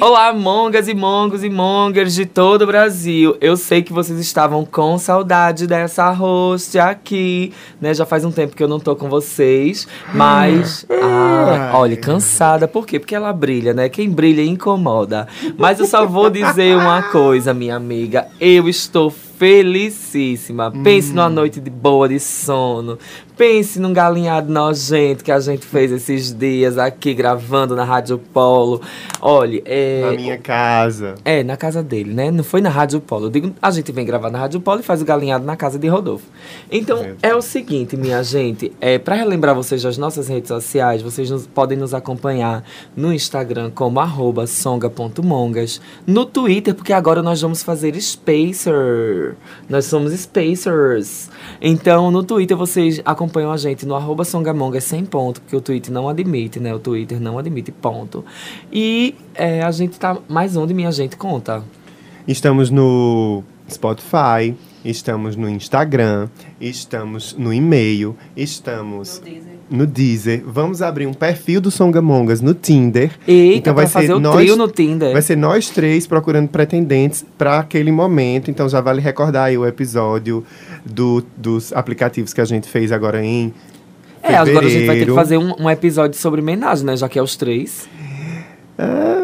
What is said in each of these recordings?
Olá, mongas e mongos e mongers de todo o Brasil. Eu sei que vocês estavam com saudade dessa host aqui, né? Já faz um tempo que eu não tô com vocês, mas ah, olha, cansada. Por quê? Porque ela brilha, né? Quem brilha incomoda. Mas eu só vou dizer uma coisa, minha amiga. Eu estou felicíssima. Pense numa noite de boa de sono. Pense num galinhado nojento que a gente fez esses dias aqui gravando na Rádio Polo. Olha, é. Na minha casa. É, na casa dele, né? Não foi na Rádio Polo. Eu digo, a gente vem gravar na Rádio Polo e faz o galinhado na casa de Rodolfo. Então, Verdade. é o seguinte, minha gente. É, para relembrar vocês das nossas redes sociais, vocês nos- podem nos acompanhar no Instagram como songa.mongas. No Twitter, porque agora nós vamos fazer Spacer. Nós somos Spacers. Então, no Twitter, vocês acompanham a gente no arroba songamongas sem ponto, porque o Twitter não admite, né? O Twitter não admite ponto. E é, a gente tá mais onde, minha gente? Conta. Estamos no Spotify, estamos no Instagram, estamos no e-mail, estamos no Deezer. Vamos abrir um perfil do Songamongas no Tinder. Eita, então vai fazer ser o nós, trio no Tinder. Vai ser nós três procurando pretendentes para aquele momento. Então já vale recordar aí o episódio do- dos aplicativos que a gente fez agora em É, agora a gente vai ter que fevereiro. fazer um, um episódio sobre homenagem, né? Já que é os três.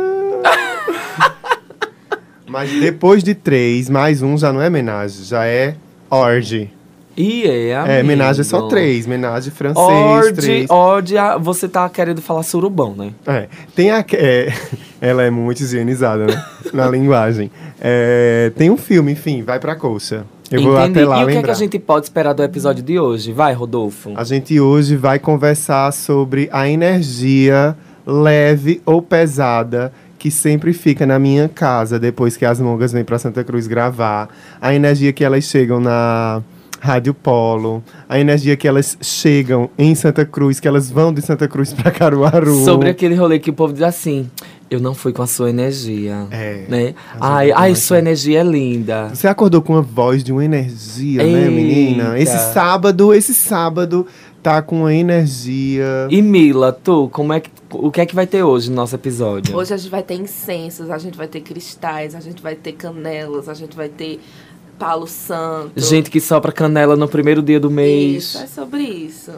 Mas depois de três, mais um já não é homenagem, já é orge. E é, É, homenagem é só amigo. três. Homenagem francês, Orde, três. orde, você tá querendo falar surubão, né? É, tem a, é, ela é muito higienizada, né? na linguagem. É, tem um filme, enfim, vai pra coxa. Eu vou Entendi. até lá e o que, é que a gente pode esperar do episódio de hoje? Vai, Rodolfo. A gente hoje vai conversar sobre a energia leve ou pesada que sempre fica na minha casa depois que as mongas vêm para Santa Cruz gravar. A energia que elas chegam na Rádio Polo, a energia que elas chegam em Santa Cruz, que elas vão de Santa Cruz para Caruaru. Sobre aquele rolê que o povo diz assim: eu não fui com a sua energia. É. Né? A Ai, ai, sua energia é linda. Você acordou com uma voz de uma energia, né, menina? Eita. Esse sábado, esse sábado tá com uma energia. E Mila, tu, como é que, o que é que vai ter hoje no nosso episódio? Hoje a gente vai ter incensos, a gente vai ter cristais, a gente vai ter canelas, a gente vai ter palo santo. Gente que sopra canela no primeiro dia do mês. Isso, é sobre isso.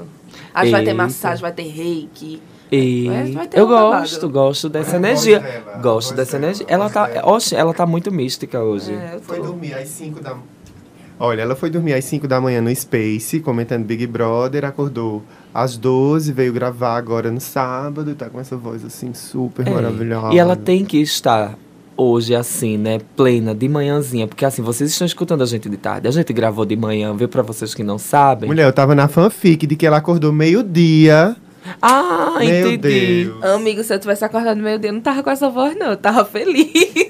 A gente vai ter massagem, vai ter reiki. E Vai- vai ter eu um gosto, gosto dessa energia. dela, gosto dessa dela, energia. Ela tá, dela. oxe, ela tá muito mística hoje. É, Foi dormir às 5 da Olha, ela foi dormir às 5 da manhã no Space, comentando Big Brother, acordou às 12, veio gravar agora no sábado, tá com essa voz assim super É. maravilhosa. E ela tem que estar hoje assim, né, plena de manhãzinha, porque assim, vocês estão escutando a gente de tarde. A gente gravou de manhã, viu pra vocês que não sabem. Mulher, eu tava na fanfic de que ela acordou meio-dia. Ah, Meu entendi. Deus. Amigo, se eu tivesse acordado no meio dia, eu não tava com essa voz, não. Eu tava feliz.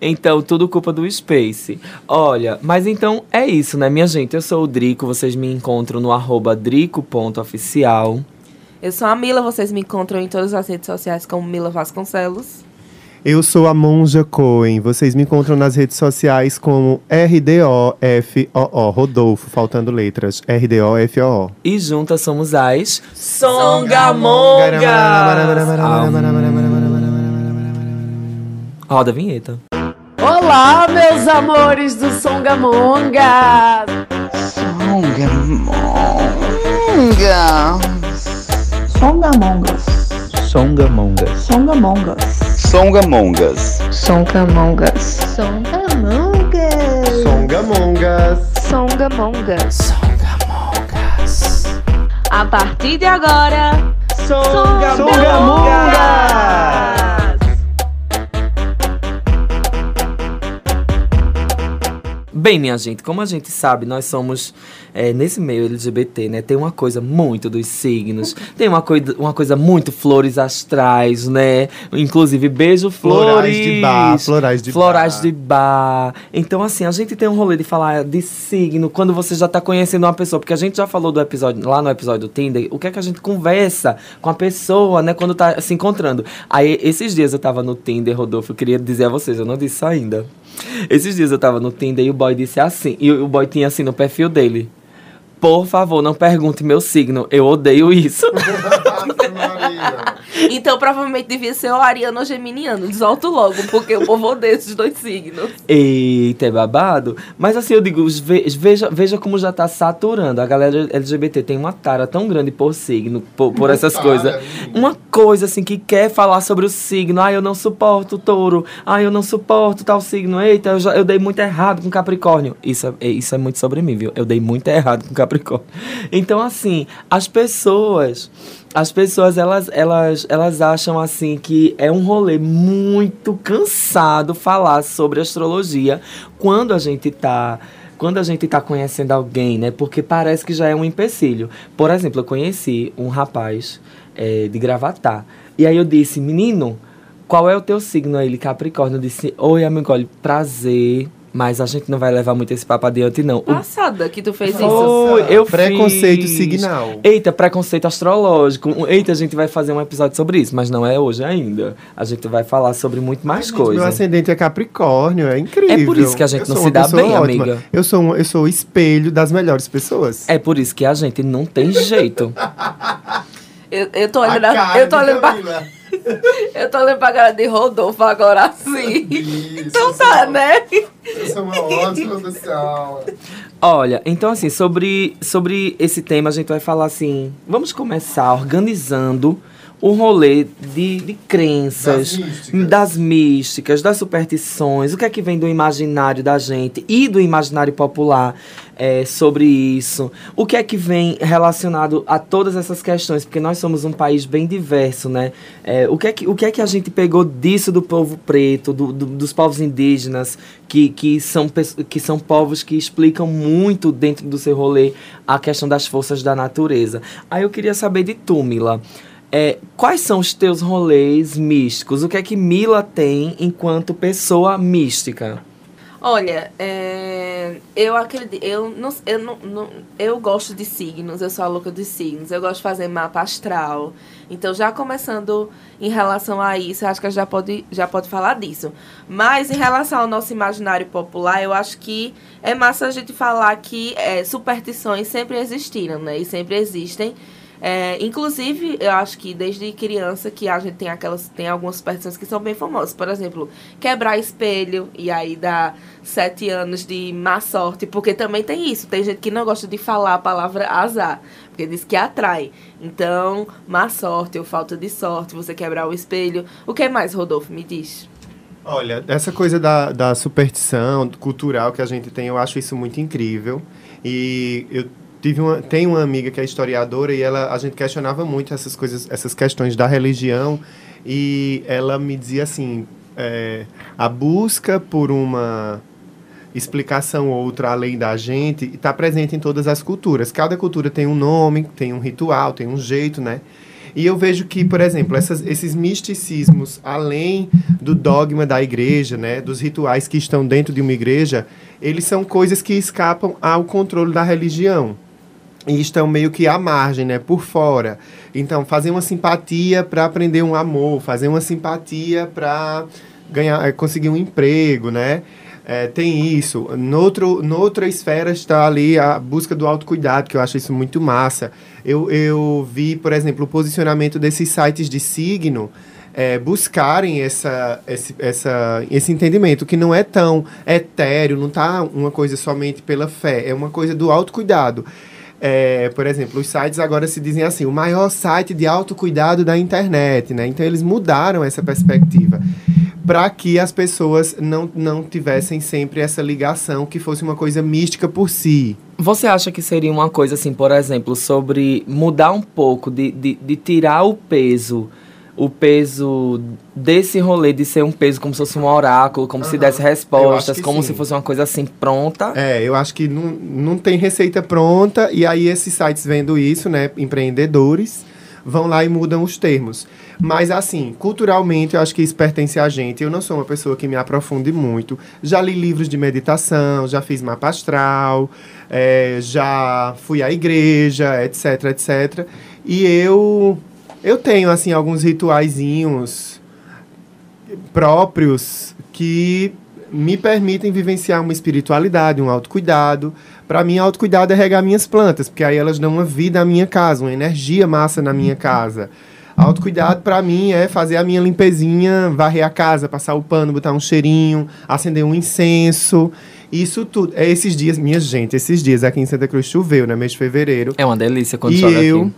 Então, tudo culpa do Space. Olha, mas então é isso, né, minha gente? Eu sou o Drico, vocês me encontram no arroba drico.oficial. Eu sou a Mila, vocês me encontram em todas as redes sociais como Mila Vasconcelos. Eu sou a Monja Cohen. Vocês me encontram nas redes sociais como RDOFOO, Rodolfo, faltando letras. RDOFOO. E juntas somos as Songamongas! Roda a vinheta. Olá, meus amores do Songamonga! Songamongas. Songamongas. Songamongas. Songamongas. Songamongas. Songamongas. Songamongas. A partir de agora, Bem, minha gente, como a gente sabe, nós somos é, nesse meio LGBT, né? Tem uma coisa muito dos signos, tem uma, coisa uma coisa muito flores astrais, né? Inclusive, beijo flores. Florais de bar, florais de florais bar. de bar. Então, assim, a gente tem um rolê de falar de signo quando você já tá conhecendo uma pessoa, porque a gente já falou do episódio, lá no episódio do Tinder, o que é que a gente conversa com a pessoa, né, quando tá se encontrando. Aí, esses dias eu tava no Tinder, Rodolfo, eu queria dizer a vocês, eu não disse ainda. Esses dias eu tava no Tinder e o boy disse assim, e o boy tinha assim no perfil dele. Por favor, não pergunte meu signo, eu odeio isso. Então, provavelmente devia ser o ariano ou geminiano. Desolto logo, porque o povo odeia esses dois signos. Eita, é babado. Mas assim, eu digo, ve- veja, veja como já tá saturando. A galera LGBT tem uma tara tão grande por signo, por, por essas coisas. Uma coisa assim que quer falar sobre o signo. Ah, eu não suporto touro. Ah, eu não suporto tal signo. Eita, eu, já, eu dei muito errado com Capricórnio. Isso é, é- isso é muito sobre mim, viu? Eu dei muito errado com Capricórnio. Então, assim, as pessoas. As pessoas, elas, elas, elas acham assim que é um rolê muito cansado falar sobre astrologia quando a gente tá. Quando a gente tá conhecendo alguém, né? Porque parece que já é um empecilho. Por exemplo, eu conheci um rapaz eh, de Gravatá. E aí eu disse, menino, qual é o teu signo? Aí ele, Capricórnio. Eu disse, oi, amigo, olha, prazer. Mas a gente não vai levar muito esse papo adiante, não. O Passada que tu fez isso. eu Preconceito fiz. signal. Eita, preconceito astrológico. Eita, a gente vai fazer um episódio sobre isso, mas não é hoje ainda. A gente vai falar sobre muito mais Meu coisas. ascendente é Capricórnio, é incrível. É por isso que a gente Eu não se dá bem, ótima. amiga. Eu sou, um- eu sou o espelho das melhores pessoas. É por isso que a gente não tem jeito. Eu, eu tô olhando, a- eu tô olhando eu tô olhando pra cara de Rodolfo agora assim. Então tá, né? Eu sou uma ótima pessoa. Olha, então assim, sobre, sobre esse tema a gente vai falar assim. Vamos começar organizando um rolê de, de crenças, Das místicas. das místicas, das superstições, o que é que vem do imaginário da gente e do imaginário popular é, sobre isso, o que é que vem relacionado a todas essas questões, porque nós somos um país bem diverso, né? É, o, que é que, o que é que a gente pegou disso do povo preto, do- do- dos povos indígenas, que, que, são, que são povos que explicam muito dentro do seu rolê a questão das forças da natureza. Aí eu queria saber de tu, Mila. É, quais são os teus rolês místicos? O que é que Mila tem enquanto pessoa mística? Olha, é, eu acredito, eu não, eu não, não- eu gosto de signos, eu sou a louca dos signos, eu gosto de fazer mapa astral. Então, já começando em relação a isso, acho que já pode, já pode falar disso. Mas em relação ao nosso imaginário popular, eu acho que é massa a gente falar que é, superstições sempre existiram, né? E sempre existem. É, inclusive, eu acho que desde criança que a gente tem aquelas tem algumas superstições que são bem famosas. Por exemplo, quebrar espelho e aí dá sete anos de má sorte, porque também tem isso. Tem gente que não gosta de falar a palavra azar, porque diz que atrai. Então, má sorte ou falta de sorte, você quebrar o espelho. O que mais, Rodolfo? Me diz. Olha, essa coisa da, da superstição cultural que a gente tem, eu acho isso muito incrível. E eu tive uma, tenho uma amiga que é historiadora e ela, a gente questionava muito essas coisas, essas questões da religião. E ela me dizia assim, é, a busca por uma explicação ou outra além da gente está presente em todas as culturas. Cada cultura tem um nome, tem um ritual, tem um jeito, né? E eu vejo que, por exemplo, essas- esses misticismos, além do dogma da igreja, né, dos rituais que estão dentro de uma igreja, eles são coisas que escapam ao controle da religião. E estão meio que à margem, né, por fora. Então, fazer uma simpatia para aprender um amor, fazer uma simpatia para ganhar, eh, conseguir um emprego, né? É, tem isso. Noutro, noutra esfera está ali a busca do autocuidado, que eu acho isso muito massa. Eu, eu vi, por exemplo, o posicionamento desses sites de signo é, buscarem essa, esse, essa, esse entendimento, que não é tão etéreo, não tá uma coisa somente pela fé, é uma coisa do autocuidado. É, por exemplo, os sites agora se dizem assim, o maior site de autocuidado da internet, né? Então eles mudaram essa perspectiva para que as pessoas não, não tivessem sempre essa ligação que fosse uma coisa mística por si. Você acha que seria uma coisa assim, por exemplo, sobre mudar um pouco, de, de, de tirar o peso, o peso desse rolê de ser um peso como se fosse um oráculo, como se desse respostas, como sim. se fosse uma coisa assim pronta. É, eu acho que não, não tem receita pronta, e aí esses sites vendo isso, né, empreendedores, vão lá e mudam os termos. Mas assim, culturalmente, eu acho que isso pertence a gente. Eu não sou uma pessoa que me aprofunde muito. Já li livros de meditação, já fiz mapa astral, é, já fui à igreja, etc, etc. E eu, eu tenho, assim, alguns rituaizinhos próprios que me permitem vivenciar uma espiritualidade, um autocuidado. Para mim, autocuidado é regar minhas plantas, porque aí elas dão uma vida à minha casa, uma energia massa na minha casa. Autocuidado para mim é fazer a minha limpezinha, varrer a casa, passar o pano, botar um cheirinho, acender um incenso. Isso tudo. É esses dias, minha gente, esses dias aqui em Santa Cruz choveu, no mês de fevereiro. É uma delícia quando E chove eu, aqui.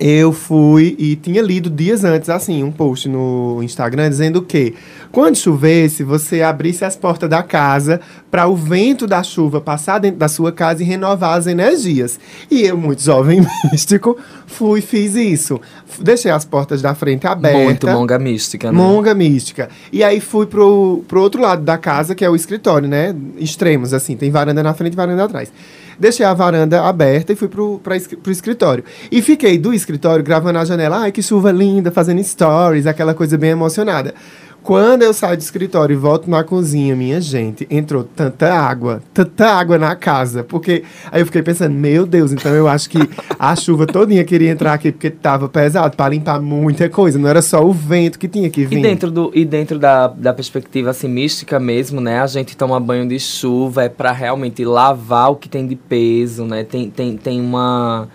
Eu fui e tinha lido dias antes, assim, um post no Instagram dizendo que quando chovesse, você abrisse as portas da casa para o vento da chuva passar dentro da sua casa e renovar as energias. E eu, muito jovem místico, fui e fiz isso. Deixei as portas da frente abertas. Muito monga mística, né? Monga mística. E aí fui pro, pro outro lado da casa, que é o escritório, né? Extremos, assim. Tem varanda na frente e varanda atrás. Deixei a varanda aberta e fui pro, pro escritório. E fiquei do escritório gravando na janela. Ai, que chuva linda, fazendo stories, aquela coisa bem emocionada. Quando eu saio do escritório e volto na cozinha, minha gente, entrou tanta água, tanta água na casa. Porque aí eu fiquei pensando, meu Deus, então eu acho que a chuva todinha queria entrar aqui porque tava pesado para limpar muita coisa. Não era só o vento que tinha que vir. E dentro, do, e dentro da, da perspectiva assim, mística mesmo, né? A gente toma banho de chuva é pra realmente lavar o que tem de peso, né? Tem, tem, tem uma.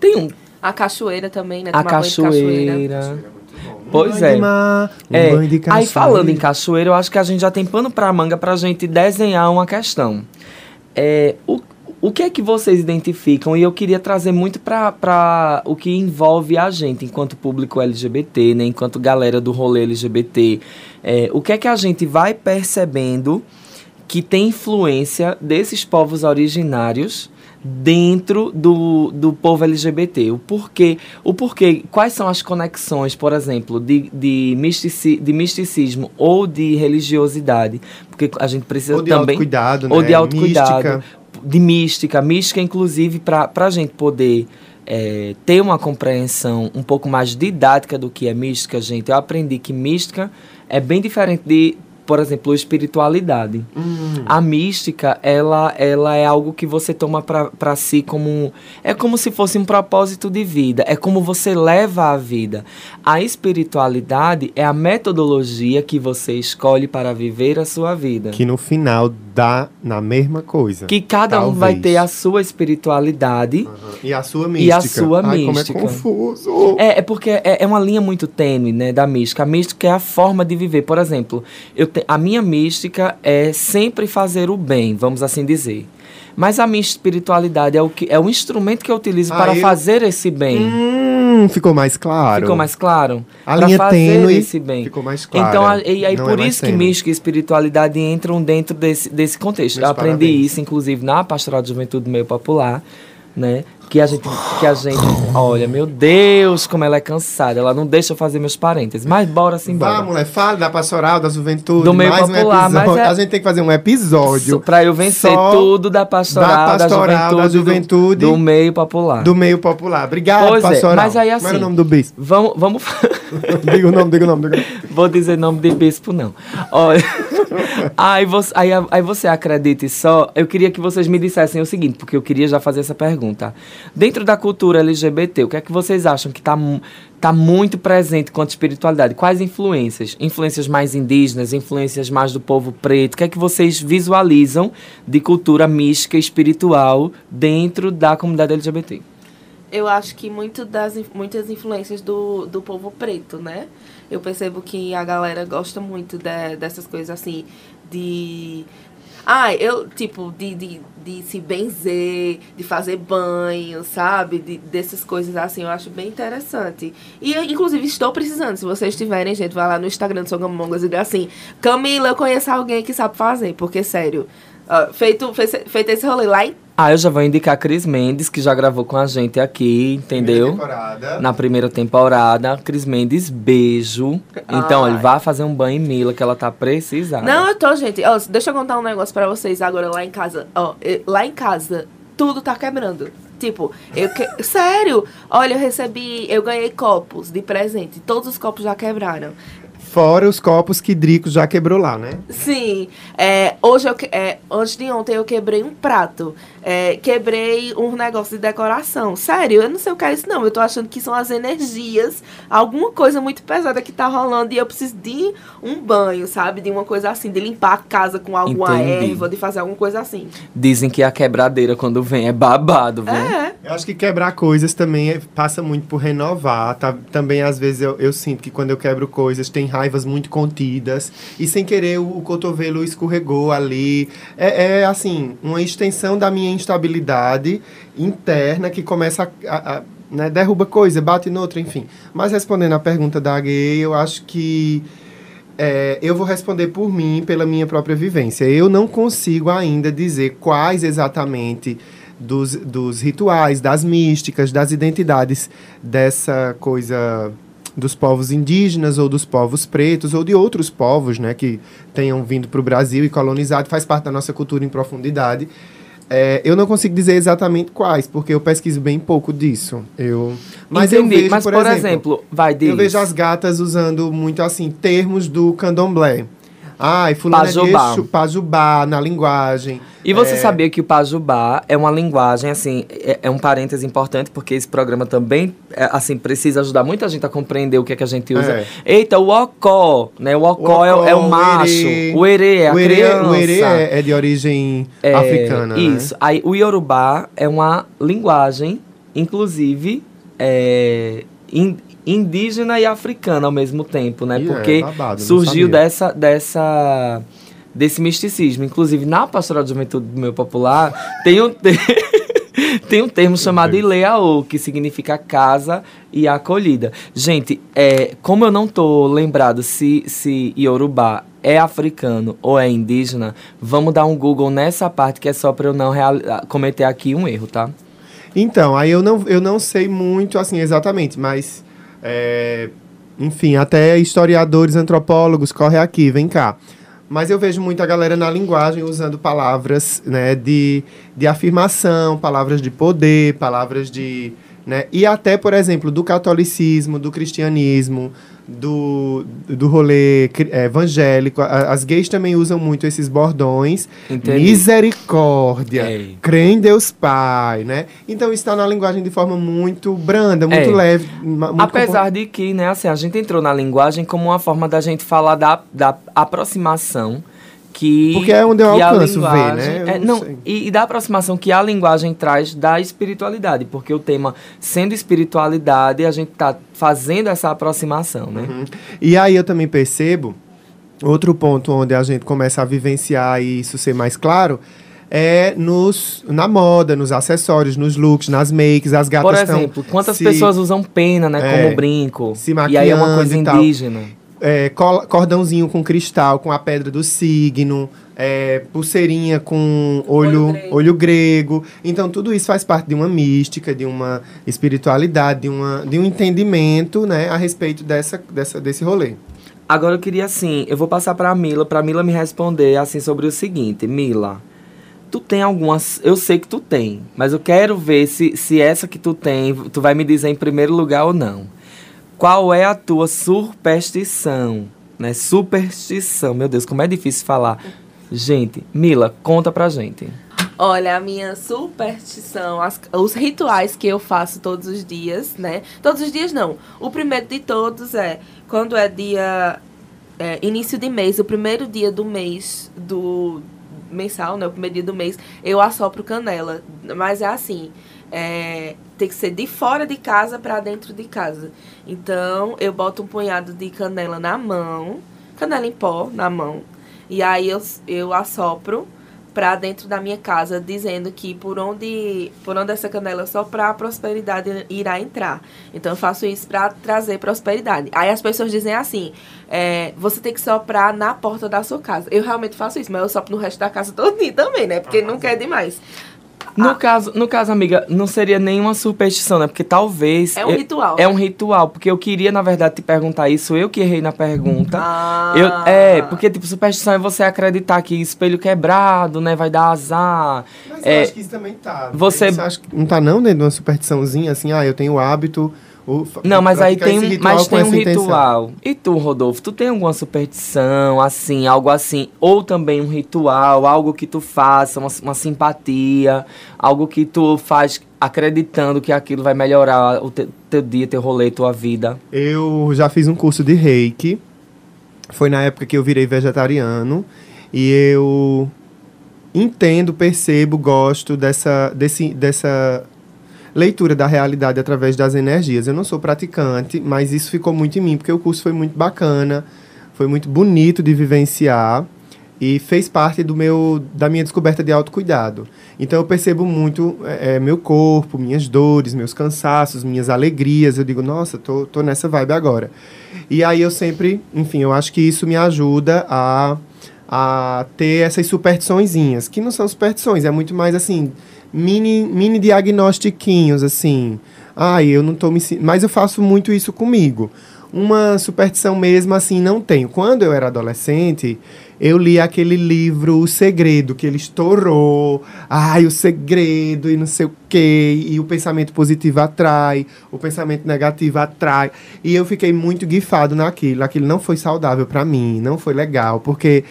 Tem um. A cachoeira também, né? A Tomar banho de cachoeira. cachoeira. Pois é. mar, É, aí falando em cachoeira, eu acho que a gente já tem pano pra manga pra gente desenhar uma questão. É, o, o que é que vocês identificam? E eu queria trazer muito para o que envolve a gente enquanto público LGBT, né, enquanto galera do rolê LGBT. É, o que é que a gente vai percebendo que tem influência desses povos originários dentro do, do povo LGBT. O porquê, o porquê, quais são as conexões, por exemplo, de, de, mistici, de misticismo ou de religiosidade? Porque a gente precisa Ou de também... autocuidado, Ou né? de autocuidado. Mística. De mística. Mística, inclusive, para a gente poder é, ter uma compreensão um pouco mais didática do que é mística, gente, eu aprendi que mística é bem diferente de, por exemplo, espiritualidade. Hum. A mística, ela, ela é algo que você toma para si como. É como se fosse um propósito de vida. É como você leva a vida. A espiritualidade é a metodologia que você escolhe para viver a sua vida. Que no final dá na mesma coisa. Que cada um vai Talvez. ter a sua espiritualidade. E a sua E mística. a sua Ai, mística. como é confuso. É, é porque é, é uma linha muito tênue, né, da mística. A mística é a forma de viver. Por exemplo, eu te- a minha mística é sempre fazer o bem, vamos assim dizer. Mas a minha espiritualidade é o, que, é o instrumento que eu utilizo Ah, para eu- fazer esse bem. Hum, ficou mais claro. Ficou mais claro? A linha fazer tênue esse bem. ficou mais clara. Então, a- e aí Não por é isso que mística e espiritualidade entram dentro desse, desse contexto. Meus Eu aprendi parabéns. isso, inclusive, na Pastoral de Juventude Meio Popular, né? Que a gente, que a gente, olha, meu Deus, como ela é cansada. Ela não deixa eu fazer meus parênteses. Mas bora sim, bora. Vá, mulher, fala da pastoral, da juventude. Do meio mais popular, um mas é- A gente tem que fazer um episódio Pra eu vencer tudo da pastoral, da pastoral, da juventude, da do- juventude do, meio popular. do meio popular. Obrigado, Pois é, pastoral. mas aí, Como era assim- o nome do bispo? Vamos, vamos. diga o nome, diga o nome, diga o nome. Vou dizer nome de bispo, não. Olha, aí, você, aí, aí você acredite só. Eu queria que vocês me dissessem o seguinte, porque eu queria já fazer essa pergunta. Dentro da cultura LGBT, o que é que vocês acham que está tá muito presente quanto espiritualidade? Quais influências? Influências mais indígenas, influências mais do povo preto? O que é que vocês visualizam de cultura mística espiritual dentro da comunidade LGBT? Eu acho que muito das, muitas influências do, do povo preto, né? Eu percebo que a galera gosta muito de- dessas coisas assim, de. Ah, eu, tipo, de, de, de se benzer, de fazer banho, sabe? De, dessas coisas assim, eu acho bem interessante. E eu, inclusive, estou precisando. Se vocês tiverem, gente, vai lá no Instagram do Sogamongas e dê assim: Camila, eu conheço alguém que sabe fazer, porque, sério. ó, feito, fez- feito esse rolê lá em Ah, eu já vou indicar a Cris Mendes, que já gravou com a gente aqui, entendeu? Temporada. Na primeira temporada. Cris Mendes, beijo. Então, ele vai fazer um banho em Mila, que ela tá precisando. Não, eu tô, gente. Ó, deixa eu contar um negócio pra vocês agora lá em casa. Ó, lá em casa, tudo tá quebrando. Tipo, eu que... sério, olha, eu recebi, eu ganhei copos de presente. Todos os copos já quebraram. Fora os copos que Drico já quebrou lá, né? Sim, é, hoje eu que- é, antes de ontem eu quebrei um prato. É, quebrei um negócio de decoração. Sério, eu não sei o que é isso, não. Eu tô achando que são as energias, alguma coisa muito pesada que tá rolando e eu preciso de um banho, sabe? De uma coisa assim, de limpar a casa com alguma Entendi. erva, de fazer alguma coisa assim. Dizem que a quebradeira, quando vem, é babado, viu? É. Eu acho que quebrar coisas também é- passa muito por renovar. tá? Também, às vezes, eu, eu sinto que quando eu quebro coisas, tem raivas muito contidas. E sem querer, o, o cotovelo escorregou ali. É, é, assim, uma extensão da minha instabilidade interna que começa a. a- a, né, derruba coisa, bate noutra, enfim. Mas respondendo à pergunta da gay, eu acho que. É, eu vou responder por mim, pela minha própria vivência. Eu não consigo ainda dizer quais exatamente dos, dos rituais, das místicas, das identidades dessa coisa dos povos indígenas ou dos povos pretos ou de outros povos, né, que tenham vindo para o Brasil e colonizado, faz parte da nossa cultura em profundidade. É, eu não consigo dizer exatamente quais, porque eu pesquiso bem pouco disso. Eu, mas eu Entendi. vejo, Mas, por, por, exemplo, exemplo, vai diz. eu vejo as gatas usando muito assim termos do candomblé. Ai, fulano é de Pajubá. Exu, pajubá na linguagem. E você É, sabia que o Pajubá é uma linguagem, assim, é, é um parêntese importante, porque esse programa também, é, assim, precisa ajudar muita gente a compreender o que é que a gente usa. É. Eita, o Ocó, né? O Ocó, é, o- é o macho, o Erê é o erê, criança. o erê é, é de origem É, africana, né? Isso. Aí, o Yorubá é uma linguagem, inclusive, é, in- indígena e africana ao mesmo tempo, né? Ih, é Porque babado, não surgiu dessa, dessa, desse misticismo. Inclusive, na Pastoral de Juventude do Meu Popular, tem um, te- tem um termo chamado Ileaô, que significa casa e acolhida. Gente, é, como eu não tô lembrado se, se Yorubá é africano ou é indígena, vamos dar um Google nessa parte que é só para eu não reali- cometer aqui um erro, tá? Então, aí eu não, eu não sei muito assim exatamente, mas é, enfim, até historiadores, antropólogos corre aqui, vem cá. Mas eu vejo muita galera na linguagem usando palavras né, de, de afirmação, palavras de poder, palavras de. Né, e até, por exemplo, do catolicismo, do cristianismo, do, do rolê é, evangélico. As gays também usam muito esses bordões. Entendi. Misericórdia. Ei. Crê em Deus Pai, né? Então está na linguagem de forma muito branda, muito leve. Muito Apesar de que, né, assim, a gente entrou na linguagem como uma forma da gente falar da, da aproximação que. Porque é onde eu alcanço ver, né? É, não e, e da aproximação que a linguagem traz da espiritualidade, porque o tema sendo espiritualidade, a gente tá fazendo essa aproximação, né? Uhum. E aí eu também percebo, outro ponto onde a gente começa a vivenciar e isso ser mais claro, é nos, na moda, nos acessórios, nos looks, nas makes, as gatas Por exemplo, quantas se- pessoas usam pena, né, É, como brinco? se e aí é uma coisa indígena. É, cordãozinho com cristal, com a pedra do signo, é, pulseirinha com olho, Olho olho grego. grego. Então, tudo isso faz parte de uma mística, de uma espiritualidade, de, uma, de um entendimento né, a respeito dessa, dessa, desse rolê. Agora eu queria assim, eu vou passar pra Mila, pra Mila me responder assim sobre o seguinte, Mila, tu tem algumas, eu sei que tu tem, mas eu quero ver se, se essa que tu tem, tu vai me dizer em primeiro lugar ou não. Qual é a tua superstição, né? Superstição, meu Deus, como é difícil falar. Gente, Mila, conta pra gente. Olha, a minha superstição, as- os rituais que eu faço todos os dias, né? Todos os dias não. O primeiro de todos é quando é dia. é, início de mês, o primeiro dia do mês do mensal, né? O primeiro dia do mês, eu assopro canela. Mas é assim. É, tem que ser de fora de casa para dentro de casa. Então, eu boto um punhado de canela na mão, canela em pó na mão, e aí eu, eu assopro pra dentro da minha casa, dizendo que por onde, por onde essa canela soprar, a prosperidade irá entrar. Então eu faço isso pra trazer prosperidade. Aí as pessoas dizem assim: é, você tem que soprar na porta da sua casa. Eu realmente faço isso, mas eu sopro no resto da casa todinha também, né? Porque não quer demais. No, Ah. caso, no caso, amiga, não seria nenhuma superstição, né? Porque talvez. É um eu- ritual. É um ritual, porque eu queria, na verdade, te perguntar isso, eu que errei na pergunta. Ah. Eu, é, porque, tipo, superstição é você acreditar que espelho quebrado, né, vai dar azar. Mas É, eu acho que isso também tá. você- Você acha que não tá não dentro de uma superstiçãozinha assim, ah, eu tenho o hábito. O- Não, mas aí tem, um- mas ritual tem um essa intenção. ritual. E tu, Rodolfo, tu tem alguma superstição, assim, algo assim, ou também um ritual, algo que tu faça, uma, uma simpatia, algo que tu faz acreditando que aquilo vai melhorar o te- teu dia, teu rolê, tua vida. Eu já fiz um curso de reiki. Foi na época que eu virei vegetariano. E eu entendo, percebo, gosto dessa, desse, dessa leitura da realidade através das energias. Eu não sou praticante, mas isso ficou muito em mim, porque o curso foi muito bacana, foi muito bonito de vivenciar e fez parte do meu, da minha descoberta de autocuidado. Então eu percebo muito é, é, meu corpo, minhas dores, meus cansaços, minhas alegrias. Eu digo, nossa, tô, tô nessa vibe agora. E aí eu sempre, enfim, eu acho que isso me ajuda a, a ter essas superstiçõezinhas, que não são superstições, é muito mais assim, mini, mini diagnostiquinhos, assim. Ai, eu não tô me Mas eu faço muito isso comigo. Uma superstição mesmo, assim, não tenho. Quando eu era adolescente, eu li aquele livro O Segredo, que ele estourou. Ai, o segredo e não sei o quê. E o pensamento positivo atrai, o pensamento negativo atrai. E eu fiquei muito guifado naquilo. Aquilo não foi saudável pra mim, não foi legal, porque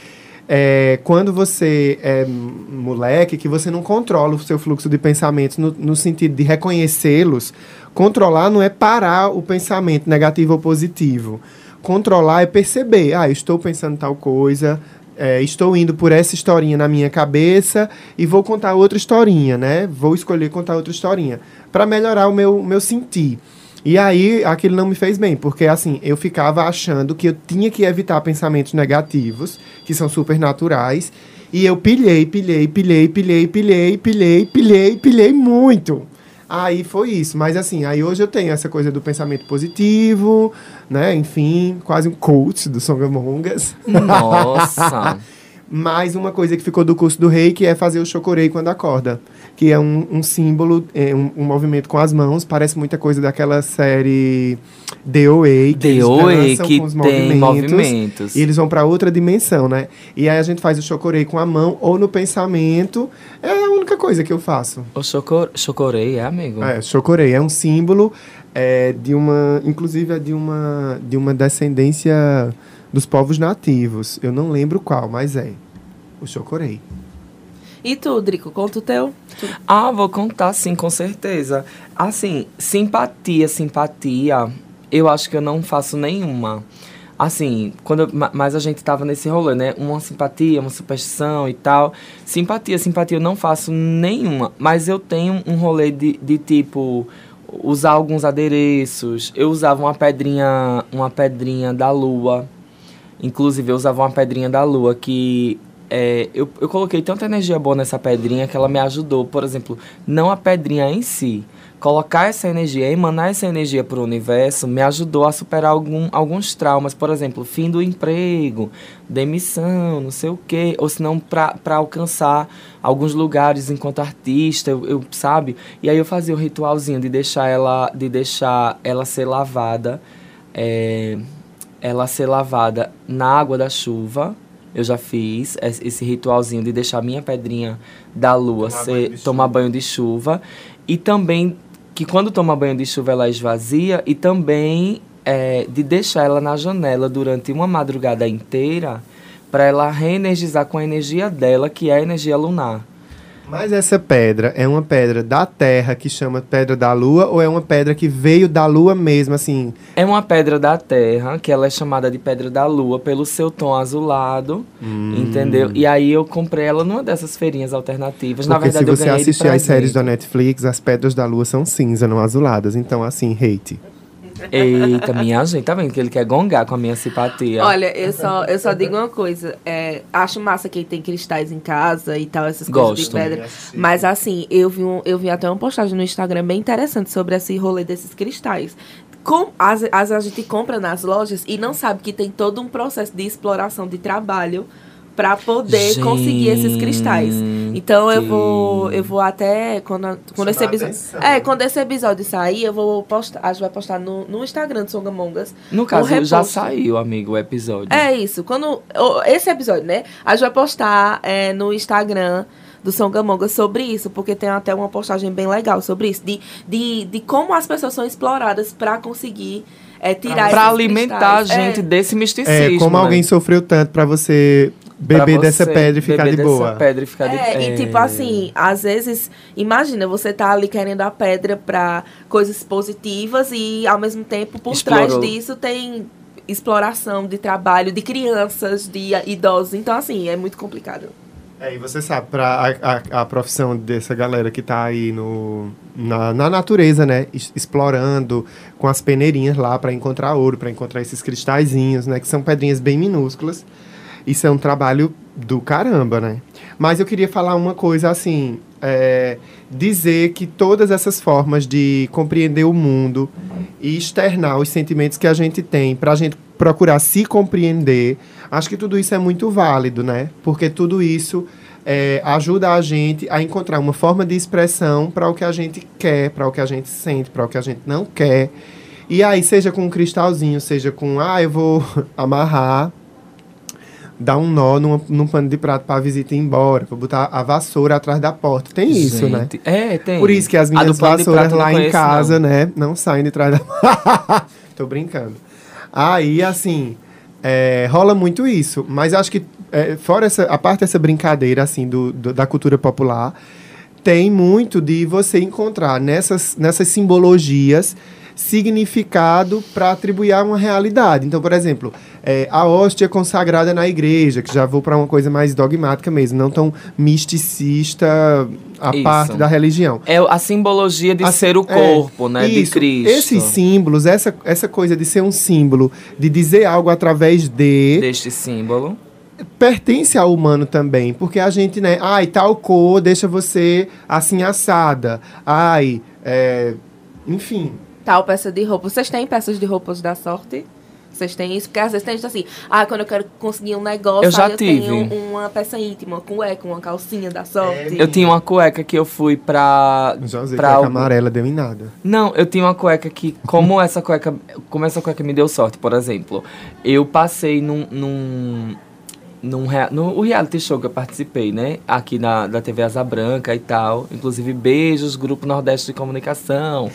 é, quando você é moleque, que você não controla o seu fluxo de pensamentos no, no sentido de reconhecê-los, controlar não é parar o pensamento negativo ou positivo. Controlar é perceber, ah, estou pensando tal coisa, é, estou indo por essa historinha na minha cabeça e vou contar outra historinha, né? Vou escolher contar outra historinha para melhorar o meu, meu sentir. E aí, aquilo não me fez bem, porque assim, eu ficava achando que eu tinha que evitar pensamentos negativos, que são super naturais, e eu pilhei, pilhei, pilhei, pilhei, pilhei, pilhei, pilhei, pilhei muito. Aí foi isso, mas assim, aí hoje eu tenho essa coisa do pensamento positivo, né? Enfim, quase um coach do Songamongas. Nossa. Mais uma coisa que ficou do curso do reiki é fazer o chocorei quando acorda. Que é um, um símbolo, é um, um movimento com as mãos. Parece muita coisa daquela série DOA. Que DOA, dançam que com os tem movimentos. E eles vão para outra dimensão, né? E aí a gente faz o chocorei com a mão ou no pensamento. É a única coisa que eu faço. O chocor, chocorei, é, amigo? É, chocorei. É um símbolo é, de uma... Inclusive é de uma, de uma descendência dos povos nativos. Eu não lembro qual, mas é. O chocorei. E tu, Drico, conta o teu? Ah, vou contar sim, com certeza. Assim, simpatia, simpatia, eu acho que eu não faço nenhuma. Assim, quando eu- ma- mas a gente tava nesse rolê, né? Uma simpatia, uma superstição e tal. Simpatia, simpatia eu não faço nenhuma. Mas eu tenho um rolê de, de tipo usar alguns adereços. Eu usava uma pedrinha, uma pedrinha da lua. Inclusive, eu usava uma pedrinha da lua que é, eu, eu coloquei tanta energia boa nessa pedrinha que ela me ajudou. Por exemplo, não a pedrinha em si. Colocar essa energia, emanar essa energia para o universo, me ajudou a superar algum, alguns traumas. Por exemplo, fim do emprego, demissão, não sei o quê. Ou se não, para alcançar alguns lugares enquanto artista, eu, eu- sabe? E aí eu fazia o ritualzinho de deixar ela, de deixar ela ser lavada. é, ela ser lavada na água da chuva. Eu já fiz es- esse ritualzinho de deixar minha pedrinha da lua Tomar ser, banho de tomar chuva. banho de chuva. E também que quando toma banho de chuva ela esvazia. E também é, de deixar ela na janela durante uma madrugada inteira para ela reenergizar com a energia dela, que é a energia lunar. Mas essa pedra é uma pedra da terra que chama pedra da lua ou é uma pedra que veio da lua mesmo, assim? É uma pedra da terra, que ela é chamada de pedra da lua pelo seu tom azulado, Hum. entendeu? E aí eu comprei ela numa dessas feirinhas alternativas. Na Porque verdade, se você assistir as séries da. Netflix, as pedras da lua são cinza, não azuladas. Então, assim, hate. Eita, minha gente, tá vendo que ele quer gongar com a minha simpatia? Olha, eu só, eu só digo uma coisa. É, acho massa quem tem cristais em casa e tal, essas coisas de Gosto. pedra. Mas assim, eu vi, um, eu vi até uma postagem no Instagram bem interessante sobre esse rolê desses cristais. Com, às vezes a gente compra nas lojas e não sabe que tem todo um processo de exploração de trabalho para poder conseguir esses cristais. Então eu vou eu vou até quando, quando esse episódio é quando esse episódio sair eu vou postar a gente vai postar no, no Instagram do Songamongas. No um caso, já reposto. saiu, amigo, o episódio. É isso. Quando esse episódio, né? A gente vai postar é, no Instagram do Songamonga sobre isso, porque tem até uma postagem bem legal sobre isso, de, de, de como as pessoas são exploradas para conseguir é, tirar Pra esses alimentar a cristais. gente É. desse misticismo. É, como né? alguém sofreu tanto pra você beber dessa pedra e ficar beber de dessa boa. pedra e ficar de É, e tipo assim, às vezes, imagina, você tá ali querendo a pedra pra coisas positivas e ao mesmo tempo por Explorou. trás disso tem exploração de trabalho de crianças, de idosos. Então, assim, é muito complicado. É, e você sabe, para a, a, a profissão dessa galera que tá aí no, na, na natureza, né? Explorando com as peneirinhas lá para encontrar ouro, para encontrar esses cristalzinhos, né? Que são pedrinhas bem minúsculas. Isso é um trabalho do caramba, né? Mas eu queria falar uma coisa assim: é, dizer que todas essas formas de compreender o mundo e externar os sentimentos que a gente tem para a gente procurar se compreender, acho que tudo isso é muito válido, né? Porque tudo isso é, ajuda a gente a encontrar uma forma de expressão para o que a gente quer, para o que a gente sente, para o que a gente não quer. E aí, seja com um cristalzinho, seja com, ah, eu vou amarrar dar um nó numa- num pano de prato para a visita ir embora, para botar a vassoura atrás da porta. Tem isso, né? Gente, É, tem. Por isso que as minhas vassouras lá em conheço, casa, não. né, não saem de trás da. Tô brincando. Aí, assim, é, rola muito isso. Mas acho que, é, fora essa, a parte dessa brincadeira, assim, do, do- da cultura popular, tem muito de você encontrar nessas, nessas simbologias significado para atribuir a uma realidade. Então, por exemplo, é, a hóstia consagrada na igreja, que já vou para uma coisa mais dogmática mesmo, não tão misticista a Isso. parte da religião. É a simbologia de A- ser o é, corpo, né? De isso. Cristo. Esses símbolos, essa, essa coisa de ser um símbolo, de dizer algo através de, Deste símbolo. pertence ao humano também. Porque a gente, né? Ai, tal cor deixa você assim assada. Ai, é, enfim. Tal peça de roupa. Vocês têm peças de roupas da sorte? Vocês têm isso? Porque às vezes tem gente assim, ah, quando eu quero conseguir um negócio, Eu já aí eu tive. tenho uma peça íntima, uma cueca, uma calcinha da sorte. Eu tinha uma cueca que eu fui pra. Já usei pra cueca algum- amarela, deu em nada. Não, eu tinha uma cueca que, como essa cueca, como essa cueca me deu sorte, por exemplo, eu passei num, num, num rea- no o reality show que eu participei, né, aqui na da TV Asa Branca e tal, inclusive beijos, Grupo Nordeste de Comunicação.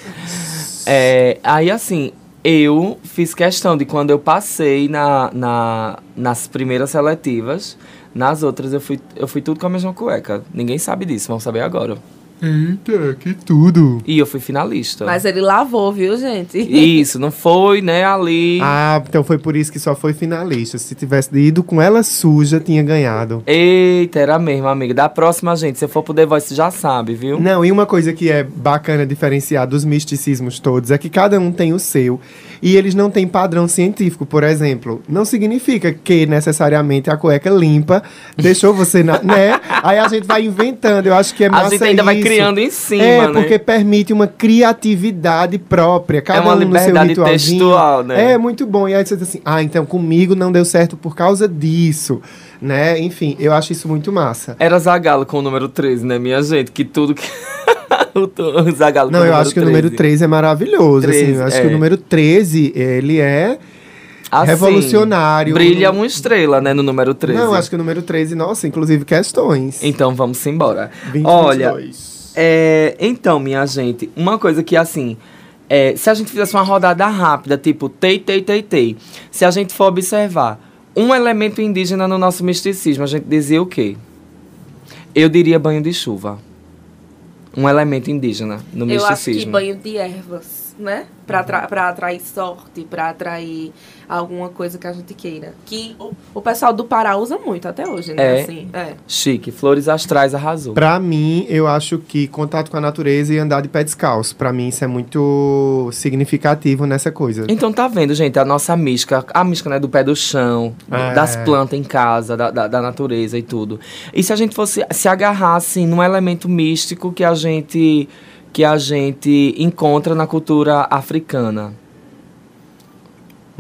É, aí assim, eu fiz questão de quando eu passei na, na, nas primeiras seletivas, nas outras eu fui, eu fui tudo com a mesma cueca. Ninguém sabe disso, vão saber agora. Eita, que tudo. E eu fui finalista. Mas ele lavou, viu, gente? Isso, não foi, né, ali. Ah, então foi por isso que só foi finalista. Se tivesse ido com ela suja, tinha ganhado. Eita, era mesmo, amiga. Da próxima, gente, se for pro The Voice, já sabe, viu? Não, e uma coisa que é bacana diferenciar dos misticismos todos é que cada um tem o seu e eles não têm padrão científico, por exemplo. Não significa que necessariamente a cueca limpa deixou você na, né? Aí a gente vai inventando. Eu acho que é A massa gente ainda vai isso. Criando em cima, É, né? porque permite uma criatividade própria. Cada uma um no seu liberdade textual, né? É muito bom. E aí você diz assim: "Ah, então comigo não deu certo por causa disso", né? Enfim, eu acho isso muito massa. Era Zagalo com o número 13, né, minha gente? Que tudo que. o Zagalo Não, eu acho que o número 13 é maravilhoso. 13, assim, eu acho que é. o número 13, ele é. Assim, revolucionário. Brilha uma estrela, né, no número 13. Não, acho que o número 13, nossa, inclusive questões. Então vamos embora. 20, Olha, 22. É, então, minha gente, uma coisa que assim. é, se a gente fizesse uma rodada rápida, tipo tei, tei, tei, tei. Se a gente for observar um elemento indígena no nosso misticismo, a gente dizia o quê? Eu diria banho de chuva. Um elemento indígena no Eu acho que misticismo. banho de ervas, né? Pra, atra pra atrair sorte, pra atrair alguma coisa que a gente queira. Que o, o pessoal do Pará usa muito até hoje, né? É. Assim, é. Chique, flores astrais arrasou. Pra mim, eu acho que contato com a natureza e andar de pé descalço. Pra mim, isso é muito significativo nessa coisa. Então tá vendo, gente, a nossa mística, a mística né, do pé do chão, É. das plantas em casa, da, da, da natureza e tudo. E se a gente fosse se agarrar assim num elemento místico que a gente que a gente encontra na cultura africana?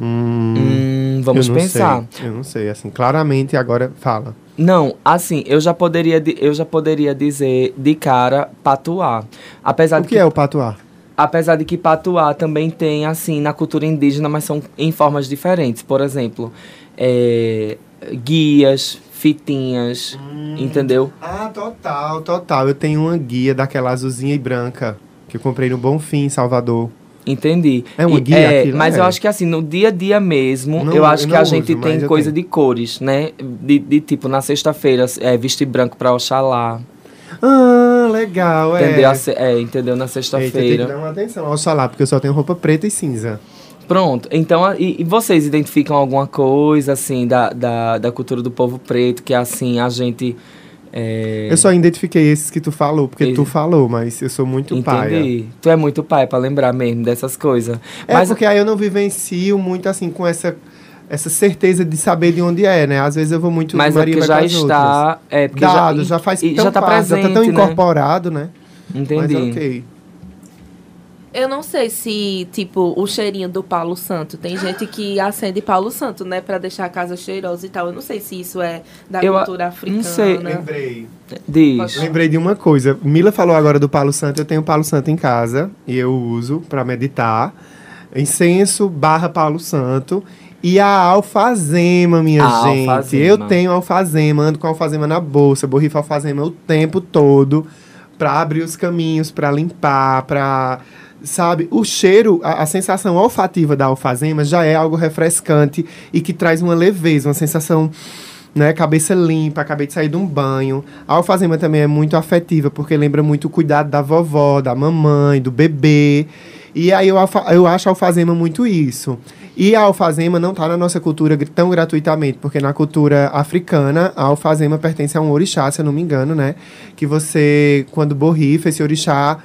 Hum, vamos eu não pensar. Sei, eu não sei, assim, claramente agora fala. Não, assim, eu já poderia, eu já poderia dizer de cara patuá. Apesar O de que é o patuá? Apesar de que patuá também tem, assim, na cultura indígena, mas são em formas diferentes. Por exemplo, é, guias, fitinhas, entendeu? Ah, total, total. Eu tenho uma guia daquela azulzinha e branca que eu comprei no Bonfim, em Salvador. Entendi. É uma guia é, aquilo, Mas é? eu acho que assim, no dia a dia mesmo, Não, eu acho eu que a gente uso, mas tem coisa tenho. de cores, né? De, de tipo, na sexta-feira, é, vestir branco pra Oxalá. Ah, legal, é. Entendeu? A se- É, entendeu? Na Eita, tem que sexta-feira. dar uma atenção ao salar, porque eu só tenho roupa preta e cinza. Pronto. Então, e, e vocês identificam alguma coisa, assim, da, da, da cultura do povo preto, que assim, a gente. É, Eu só identifiquei esses que tu falou, porque tu falou, mas eu sou muito paia. Entendi. Tu é muito pai pra lembrar mesmo dessas coisas. É Mas porque aí eu não vivencio muito assim com essa, essa certeza de saber de onde é, né? Às vezes eu vou muito Mas é porque já está. É porque Dado, já, já, faz e tão já tá parte, presente, já tá tão né? incorporado, né? Entendi. Mas ok. Eu não sei se, tipo, o cheirinho do Paulo Santo. Tem gente que acende Paulo Santo, né? Pra deixar a casa cheirosa e tal. Eu não sei se isso é da Eu cultura africana. não sei. Lembrei. Diz. Lembrei de uma coisa. Mila falou agora do Palo Santo. Eu tenho Palo Santo em casa e eu uso para meditar. Incenso barra Palo Santo. E a alfazema, minha A gente. alfazema. Eu tenho alfazema, ando com alfazema na bolsa, borrifo alfazema o tempo todo para abrir os caminhos, para limpar, para sabe, o cheiro, a, a sensação olfativa da alfazema já é algo refrescante e que traz uma leveza, uma sensação né? Cabeça limpa, acabei de sair de um banho. A alfazema também é muito afetiva, porque lembra muito o cuidado da vovó, da mamãe, do bebê. E aí eu, eu acho a alfazema muito isso. E a alfazema não está na nossa cultura tão gratuitamente, porque na cultura africana, a alfazema pertence a um orixá, se eu não me engano, né? Que você, quando borrifa, esse orixá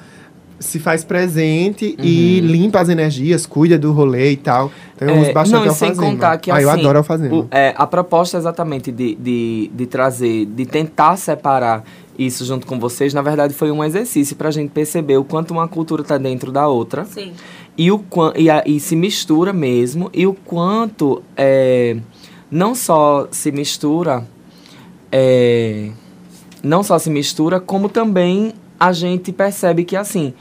se faz presente e limpa as energias, cuida do rolê e tal. Então eu Uhum. É, uso bastante não, e sem contar que, ah, eu assim, adoro alfazema. O- é, a proposta exatamente de, de, de trazer, de tentar separar isso junto com vocês, na verdade foi um exercício para a gente perceber o quanto uma cultura está dentro da outra Sim. e, o, quan- e, a- e se mistura mesmo, e o quanto é, não só se mistura, é, não só se mistura, como também a gente percebe que, assim,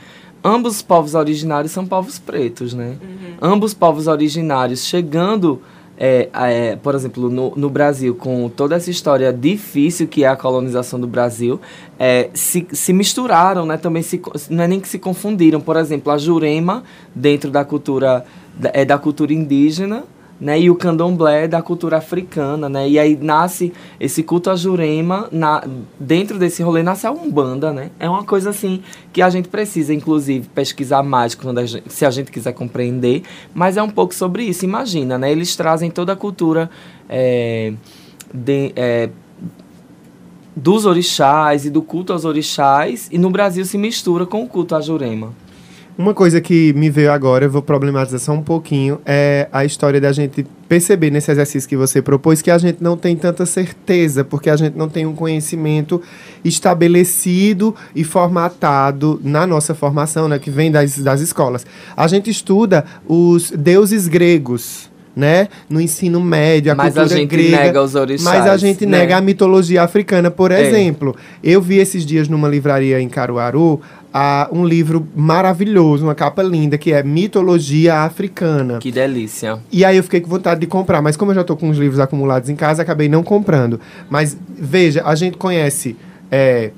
ambos os povos originários são povos pretos, né? Ambos povos originários chegando, é, é, por exemplo, no, no Brasil, com toda essa história difícil que é a colonização do Brasil, é, se, se misturaram, né? Também se, não é nem que se confundiram. Por exemplo, a Jurema, dentro da cultura, da- é da cultura indígena, né? E o candomblé da cultura africana, né? E aí nasce esse culto a Jurema, na, dentro desse rolê nasce a Umbanda, né? É uma coisa assim que a gente precisa, inclusive, pesquisar mais quando a gente- se a gente quiser compreender. Mas é um pouco sobre isso, imagina, né? Eles trazem toda a cultura é, de- é, dos orixás e do culto aos orixás, e no Brasil se mistura com o culto a Jurema. Uma coisa que me veio agora, eu vou problematizar só um pouquinho, é a história da gente perceber nesse exercício que você propôs que a gente não tem tanta certeza, porque a gente não tem um conhecimento estabelecido e formatado na nossa formação, né, que vem das, das escolas. A gente estuda os deuses gregos. Né? No ensino médio, a Mas a cultura gente grega. nega os orixás, Mas a gente né? nega a mitologia africana, por É. exemplo. Eu vi esses dias numa livraria em Caruaru ah, um livro maravilhoso, uma capa linda, que é Mitologia Africana. Que delícia. E aí eu fiquei com vontade de comprar, mas como eu já tô com os livros acumulados em casa, acabei não comprando. Mas veja, a gente conhece. é,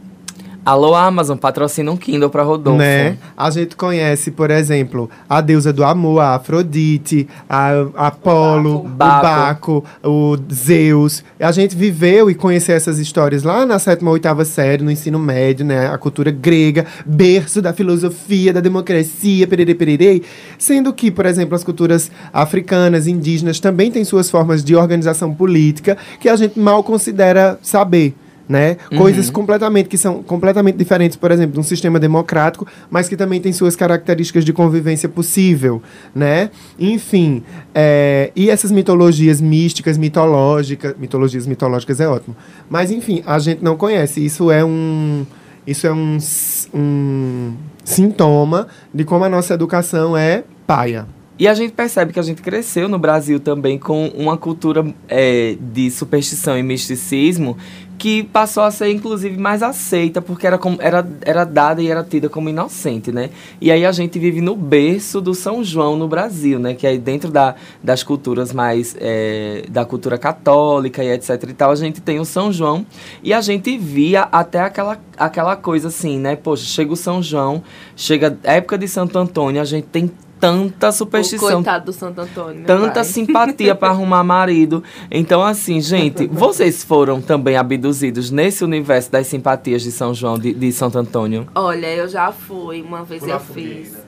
Alô, Amazon, patrocina um Kindle pra Rodolfo. né? A gente conhece, por exemplo, a deusa do amor, a Afrodite, a a Apolo, o Baco. Baco, o Zeus. A gente viveu e conheceu essas histórias lá na sétima ou oitava série, no ensino médio, né? A cultura grega, berço da filosofia, da democracia, perere, perere. Sendo que, por exemplo, as culturas africanas, indígenas, também têm suas formas de organização política que a gente mal considera saber né? Coisas completamente que são completamente diferentes, por exemplo, de um sistema democrático, mas que também tem suas características de convivência possível, né? Enfim, é, e essas mitologias místicas, mitológicas, mitologias mitológicas é ótimo, mas enfim, a gente não conhece. Isso é um isso é um, um sintoma de como a nossa educação é paia. E a gente percebe que a gente cresceu no Brasil também com uma cultura é, de superstição e misticismo que passou a ser, inclusive, mais aceita, porque era, como, era, era dada e era tida como inocente, né? E aí a gente vive no berço do São João no Brasil, né? Que aí dentro da, das culturas mais... É, da cultura católica e etc e tal, a gente tem o São João. E a gente via até aquela, aquela coisa assim, né? Poxa, chega o São João, chega a época de Santo Antônio, a gente tem tanta O superstição, coitado do Santo Antônio. né, tanta pai? simpatia para arrumar marido. Então, assim, gente, vocês foram também abduzidos nesse universo das simpatias de São João, de, de Santo Antônio? Olha, eu já fui, uma vez Pular eu fiz.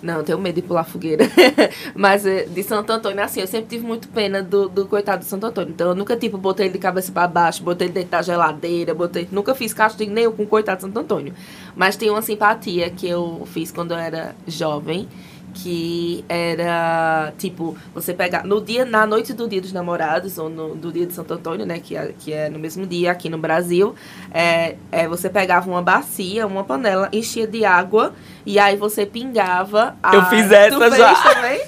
Não, eu tenho medo de pular fogueira. Mas eh, de Santo Antônio, assim, eu sempre tive muito pena do, do coitado do Santo Antônio. Então eu nunca, tipo, botei ele de cabeça pra baixo, botei ele dentro da geladeira, botei. Nunca fiz castigo nenhum com o coitado do Santo Antônio. Mas tem uma simpatia que eu fiz quando eu era jovem. Que era, tipo, você pegar. No dia, na noite do dia dos namorados, ou no, do dia de Santo Antônio, né? Que é, que é no mesmo dia aqui no Brasil. É, é, você pegava uma bacia, uma panela, enchia de água e aí você pingava. A... Eu fiz essa já. também?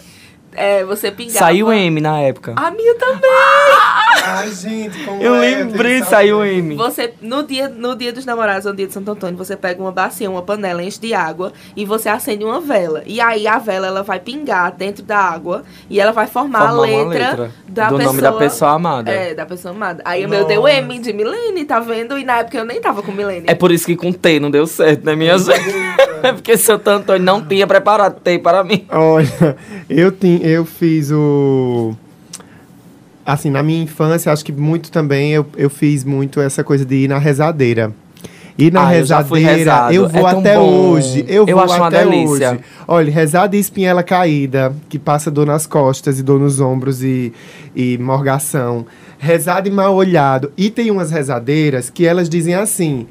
É, você pingava. Saiu M na época. A minha também. Ai, gente, como Eu é? lembrei, tenho saiu saudade. M. Você, no dia, no dia dos namorados, no dia de Santo Antônio, você pega uma bacia, uma panela, enche de água e você acende uma vela. E aí a vela ela vai pingar dentro da água e ela vai formar, Formar a letra, letra da do pessoa. nome da pessoa amada. É, da pessoa amada. Aí o meu deu M de Milene, tá vendo? E na época eu nem tava com Milene. É por isso que com T não deu certo, né, minha gente? É porque Santo Antônio não tinha preparado T para mim. Olha, eu, tin- eu fiz o. Assim, na minha infância, acho que muito também eu, eu fiz muito essa coisa de ir na rezadeira. Ir na Ah, eu rezadeira, eu É vou tão até bom. hoje. Eu, Eu vou até hoje. Olha, rezada e espinhela caída, que passa dor nas costas e dor nos ombros e, e morgação. Rezado e mal olhado. E tem umas rezadeiras que elas dizem assim.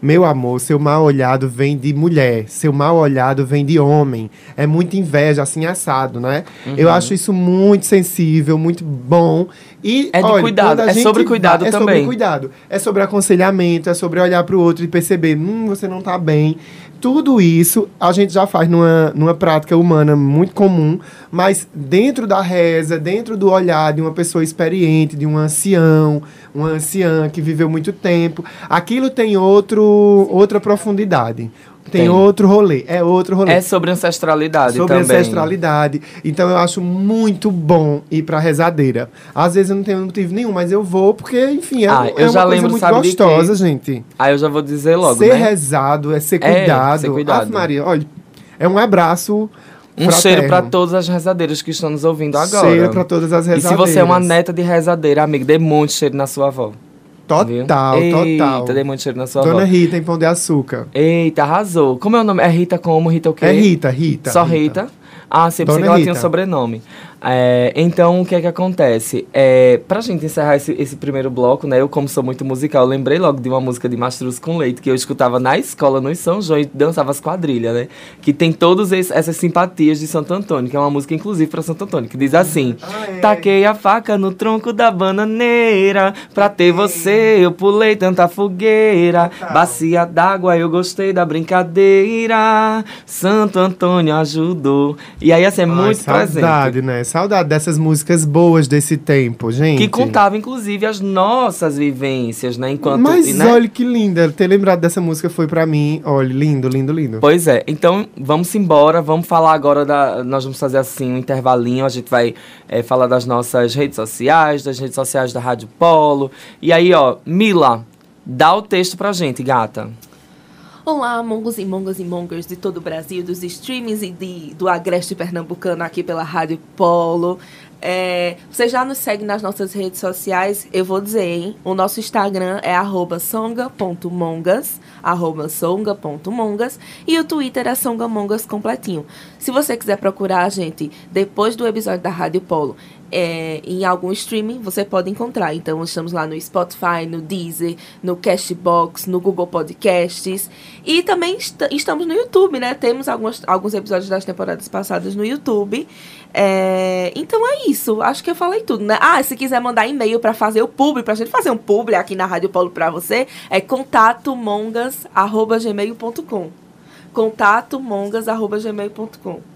Meu amor, seu mal olhado vem de mulher, seu mal olhado vem de homem. É muita inveja, assim, assado, né? Uhum. Eu acho isso muito sensível, muito bom. E, É de olha, cuidado, é gente sobre cuidado vai- é também. sobre cuidado. É sobre aconselhamento, é sobre olhar para o outro e perceber, hum, você não tá bem. Tudo isso a gente já faz numa, numa prática humana muito comum, mas dentro da reza, dentro do olhar de uma pessoa experiente, de um ancião, uma anciã que viveu muito tempo, aquilo tem outro, outra profundidade. Tem, Tem. outro rolê, é outro rolê É sobre ancestralidade sobre também. ancestralidade. Então eu acho muito bom ir pra rezadeira. Às vezes eu não tenho motivo nenhum, mas eu vou porque, enfim, é, Ah, é uma coisa lembro, muito gostosa, gente. Aí eu já vou dizer logo, ser né? rezado é ser É, cuidado. ser cuidado. Ave Maria, olha, é um abraço Um cheiro pra fraterno. todas as rezadeiras que estão nos ouvindo agora. Cheiro pra todas as E rezadeiras. se você é uma neta de rezadeira, amigo, dê muito cheiro na sua avó. viu? Total, Eita, total. dê muito cheiro na sua Dona avó. Rita em Pão de Açúcar. Eita, arrasou. Como é o nome? É Rita como? Rita o quê? É Rita, Rita. Só Rita? Ah, sim, pensei que ela Rita. tinha sobrenome. É, então, o que é que acontece? É, pra gente encerrar esse, esse primeiro bloco, né? Eu, como sou muito musical, lembrei logo de uma música de Mastruz com Leite, que eu escutava na escola, no São João, e dançava as quadrilhas, né? Que tem todas essas simpatias de Santo Antônio, que é uma música, inclusive, pra Santo Antônio, que diz assim... Ah, é. Taquei a faca no tronco da bananeira, pra ter você eu pulei tanta fogueira, bacia d'água eu gostei da brincadeira, Santo Antônio ajudou. E aí, assim, é Ai, muito saudade, presente. né? Saudade dessas músicas boas desse tempo, gente. Que contava, inclusive, as nossas vivências, né? Enquanto. Mas né? olha que linda. Ter lembrado dessa música foi pra mim, olha, lindo, lindo, lindo. Pois é, então vamos embora, vamos falar agora da. Nós vamos fazer assim um intervalinho, a gente vai eh, falar das nossas redes sociais, das redes sociais da Rádio Polo. E aí, ó, Mila, dá o texto pra gente, gata. Olá, mongos e mongas e mongers de todo o Brasil, dos streamings e de, do Agreste Pernambucano aqui pela Rádio Polo. É, você já nos segue nas nossas redes sociais? Eu vou dizer, hein? O nosso Instagram é songa.mongas, songa.mongas, e o Twitter é songamongas completinho. Se você quiser procurar a gente depois do episódio da Rádio Polo, é, em algum streaming, você pode encontrar. Então, estamos lá no Spotify, no Deezer, no Cashbox, no Google Podcasts. E também est- estamos no YouTube, né? Temos alguns, alguns episódios das temporadas passadas no YouTube. É, então é isso. Acho que eu falei tudo, né? Ah, se quiser mandar e-mail para fazer o publi, pra gente fazer um publi aqui na Rádio Polo pra você, é contatomongas.gmail.com contatomongas.gmail.com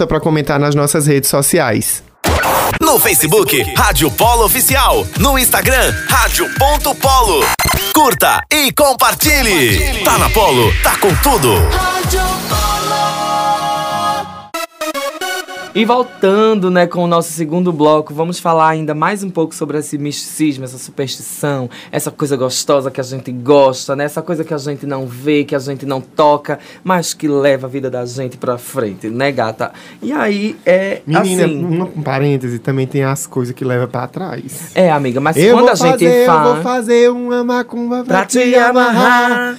pra comentar nas nossas redes sociais. No Facebook, Rádio Polo Oficial. No Instagram, Rádio.polo. Curta e compartilhe. Tá na Polo, tá com tudo. E voltando, né, com o nosso segundo bloco, vamos falar ainda mais um pouco sobre esse misticismo, essa superstição, essa coisa gostosa que a gente gosta, né, essa coisa que a gente não vê, que a gente não toca, mas que leva a vida da gente pra frente, né, gata? E aí, é Menina, assim... um parêntese, também tem as coisas que leva pra trás. É, amiga, mas eu quando a gente fazer, fala... Eu vou fazer uma macumba pra, Pra te amarrar.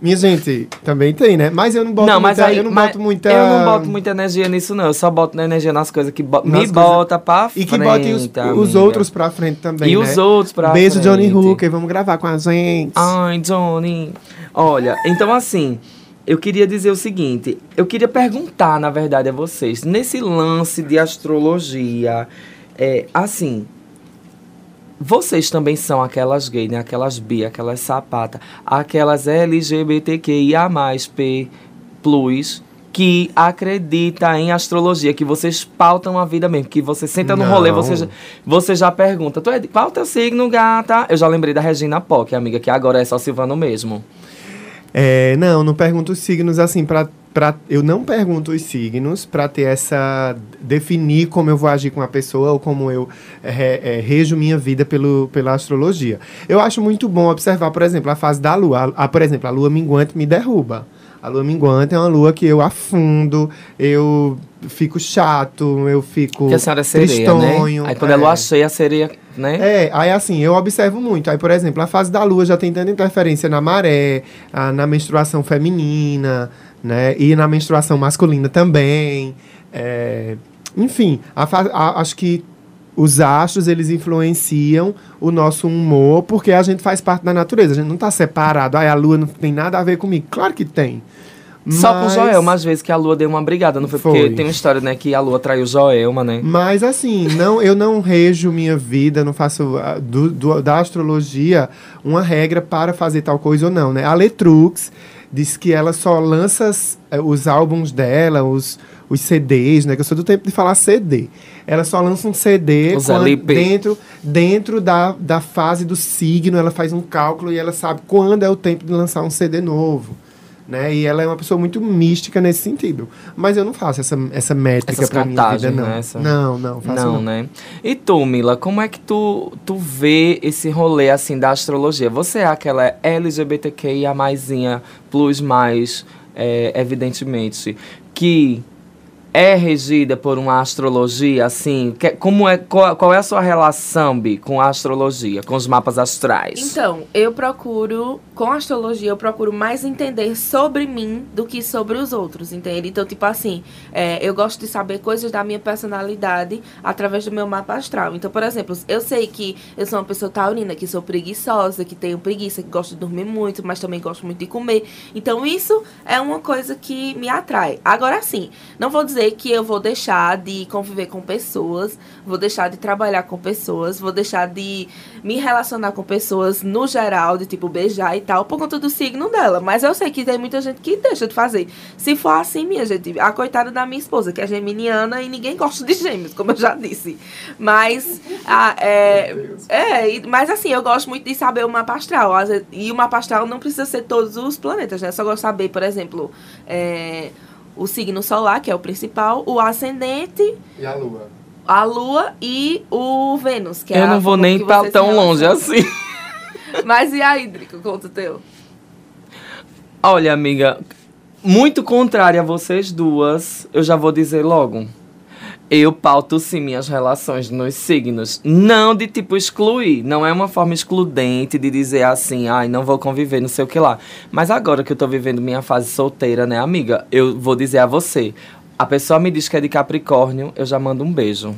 Minha gente, também tem, né? Mas eu não boto não, mas muita... aí, eu não boto muita... Eu não boto muita energia nisso, não. Eu só boto energia nas coisas que bo Nas me bota pra E frente. que bote os, os outros pra frente também, E né? os outros pra Beijo, Johnny frente. Hooker. Vamos gravar com a gente. Ai, Johnny. Olha, então assim, eu queria dizer o seguinte. Eu queria perguntar, na verdade, a vocês. Nesse lance de astrologia, é, assim... Vocês também são aquelas gays, né? Aquelas bi, aquelas sapata, aquelas LGBTQIA+, P+, plus, que acredita em astrologia, que vocês pautam a vida mesmo, que você senta no Não. rolê, você já, você já pergunta, tu é de, qual é o teu signo, gata? Eu já lembrei da Regina Pock, amiga, que agora é só Silvano mesmo. É, não, não pergunto os signos assim pra, pra. Eu não pergunto os signos pra ter essa. definir como eu vou agir com a pessoa ou como eu é, é, rejo minha vida pelo, pela astrologia. Eu acho muito bom observar, por exemplo, a fase da lua. A, a- por exemplo, a lua minguante me derruba. A lua minguante é uma lua que eu afundo, eu fico chato, eu fico. Porque a senhora é sereia, tristonho, né? Aí quando é é. lua cheia, a sereia, né? É, aí assim, eu observo muito. Aí, por exemplo, a fase da lua já tem tanta interferência na maré, ah, na menstruação feminina, né? E na menstruação masculina também. É, enfim, a a- acho que os astros, eles influenciam o nosso humor, porque a gente faz parte da natureza. A gente não está separado. Aí a lua não tem nada a ver comigo. Claro que tem. Só com Mas- Joelma, umas vezes que a lua deu uma brigada, não foi? Porque Foi. tem uma história, né, que a lua traiu Joelma, né? Mas assim, não, eu não rejo minha vida, não faço ah, do, do- da astrologia uma regra para fazer tal coisa ou não, né? A Letrux diz que ela só lança eh, os álbuns dela, os, os CDs, né? Que eu sou do tempo de falar CD. Ela só lança um CD dentro, dentro da, da fase do signo, ela faz um cálculo e ela sabe quando é o tempo de lançar um CD novo. Né? E ela é uma pessoa muito mística nesse sentido. Mas eu não faço essa, essa métrica pra minha vida, não. né? Essa- Não, não, faço não, não. né? E tu, Mila, como é que tu, tu vê esse rolê, assim, da astrologia? Você é aquela LGBTQIA maisinha, plus mais, é, evidentemente, que é regida por uma astrologia, assim? Que, como é, qual, qual é a sua relação, Bi, com a astrologia, com os mapas astrais? Então, eu procuro, com a astrologia, eu procuro mais entender sobre mim do que sobre os outros, entende? Então, tipo assim, é, eu gosto de saber coisas da minha personalidade através do meu mapa astral. Então, por exemplo, eu sei que eu sou uma pessoa taurina, que sou preguiçosa, que tenho preguiça, que gosto de dormir muito, mas também gosto muito de comer. Então, isso é uma coisa que me atrai. Agora, sim, não vou dizer que eu vou deixar de conviver com pessoas, vou deixar de trabalhar com pessoas, vou deixar de me relacionar com pessoas no geral, de tipo beijar e tal, por conta do signo dela. Mas eu sei que tem muita gente que deixa de fazer. Se for assim, minha gente, a coitada da minha esposa, que é geminiana e ninguém gosta de gêmeos, como eu já disse. Mas, a, é, é, mas assim, eu gosto muito de saber o mapa astral. E o mapa astral não precisa ser todos os planetas, né? Só gosto de saber, por exemplo, é, o signo solar, que é o principal, o ascendente, E a lua? a lua e o Vênus, que é eu a não vou nem se tão longe assim. Mas e aí, Drico, conta o teu. Olha, amiga, muito contrária a vocês duas, eu já vou dizer logo. Eu pauto sim minhas relações nos signos. Não de tipo excluir. Não é uma forma excludente de dizer assim, ai, não vou conviver, não sei o que lá. Mas agora que eu tô vivendo minha fase solteira, né, amiga? Eu vou dizer a você. A pessoa me diz que é de Capricórnio, eu já mando um beijo.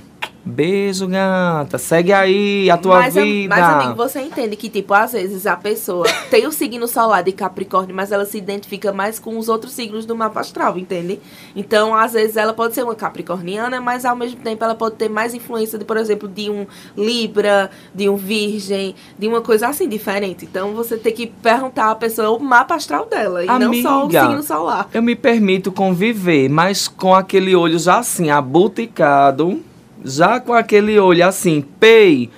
Beijo, gata. Segue aí a tua mas, vida. mas, amigo, você entende que, tipo, às vezes a pessoa tem o signo solar de Capricórnio, mas ela se identifica mais com os outros signos do mapa astral, entende? Então, às vezes, ela pode ser uma capricorniana, mas ao mesmo tempo ela pode ter mais influência, de, por exemplo, de um Libra, de um Virgem, de uma coisa assim diferente. Então, você tem que perguntar à pessoa o mapa astral dela, e não só o Amiga, signo solar. Eu me permito conviver, mas com aquele olho já assim, abuticado, já com aquele olho assim, pei,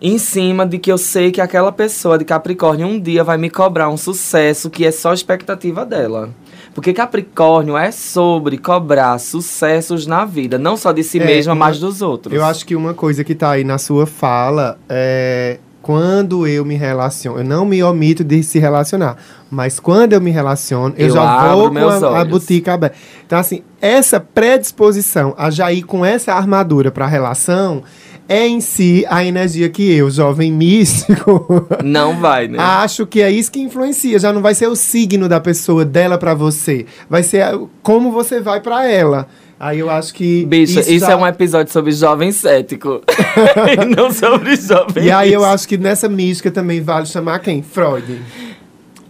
em cima de que eu sei que aquela pessoa de Capricórnio um dia vai me cobrar um sucesso que é só expectativa dela. Porque Capricórnio é sobre cobrar sucessos na vida, não só de si É, mesma, uma- mas dos outros. Eu acho que uma coisa que tá aí na sua fala é quando eu me relaciono, eu não me omito de se relacionar, mas quando eu me relaciono, eu, Eu já vou com a, a boutique aberta. Então, assim, essa predisposição a já ir com essa armadura para a relação é em si a energia que eu, jovem místico, Não vai, né? Acho que é isso que influencia. Já não vai ser o signo da pessoa dela pra você. Vai ser como você vai pra ela. Aí eu acho que. Bicho, isso, já- é um episódio sobre jovem cético. e não sobre jovem E aí eu acho que nessa mística também vale chamar quem? Freud.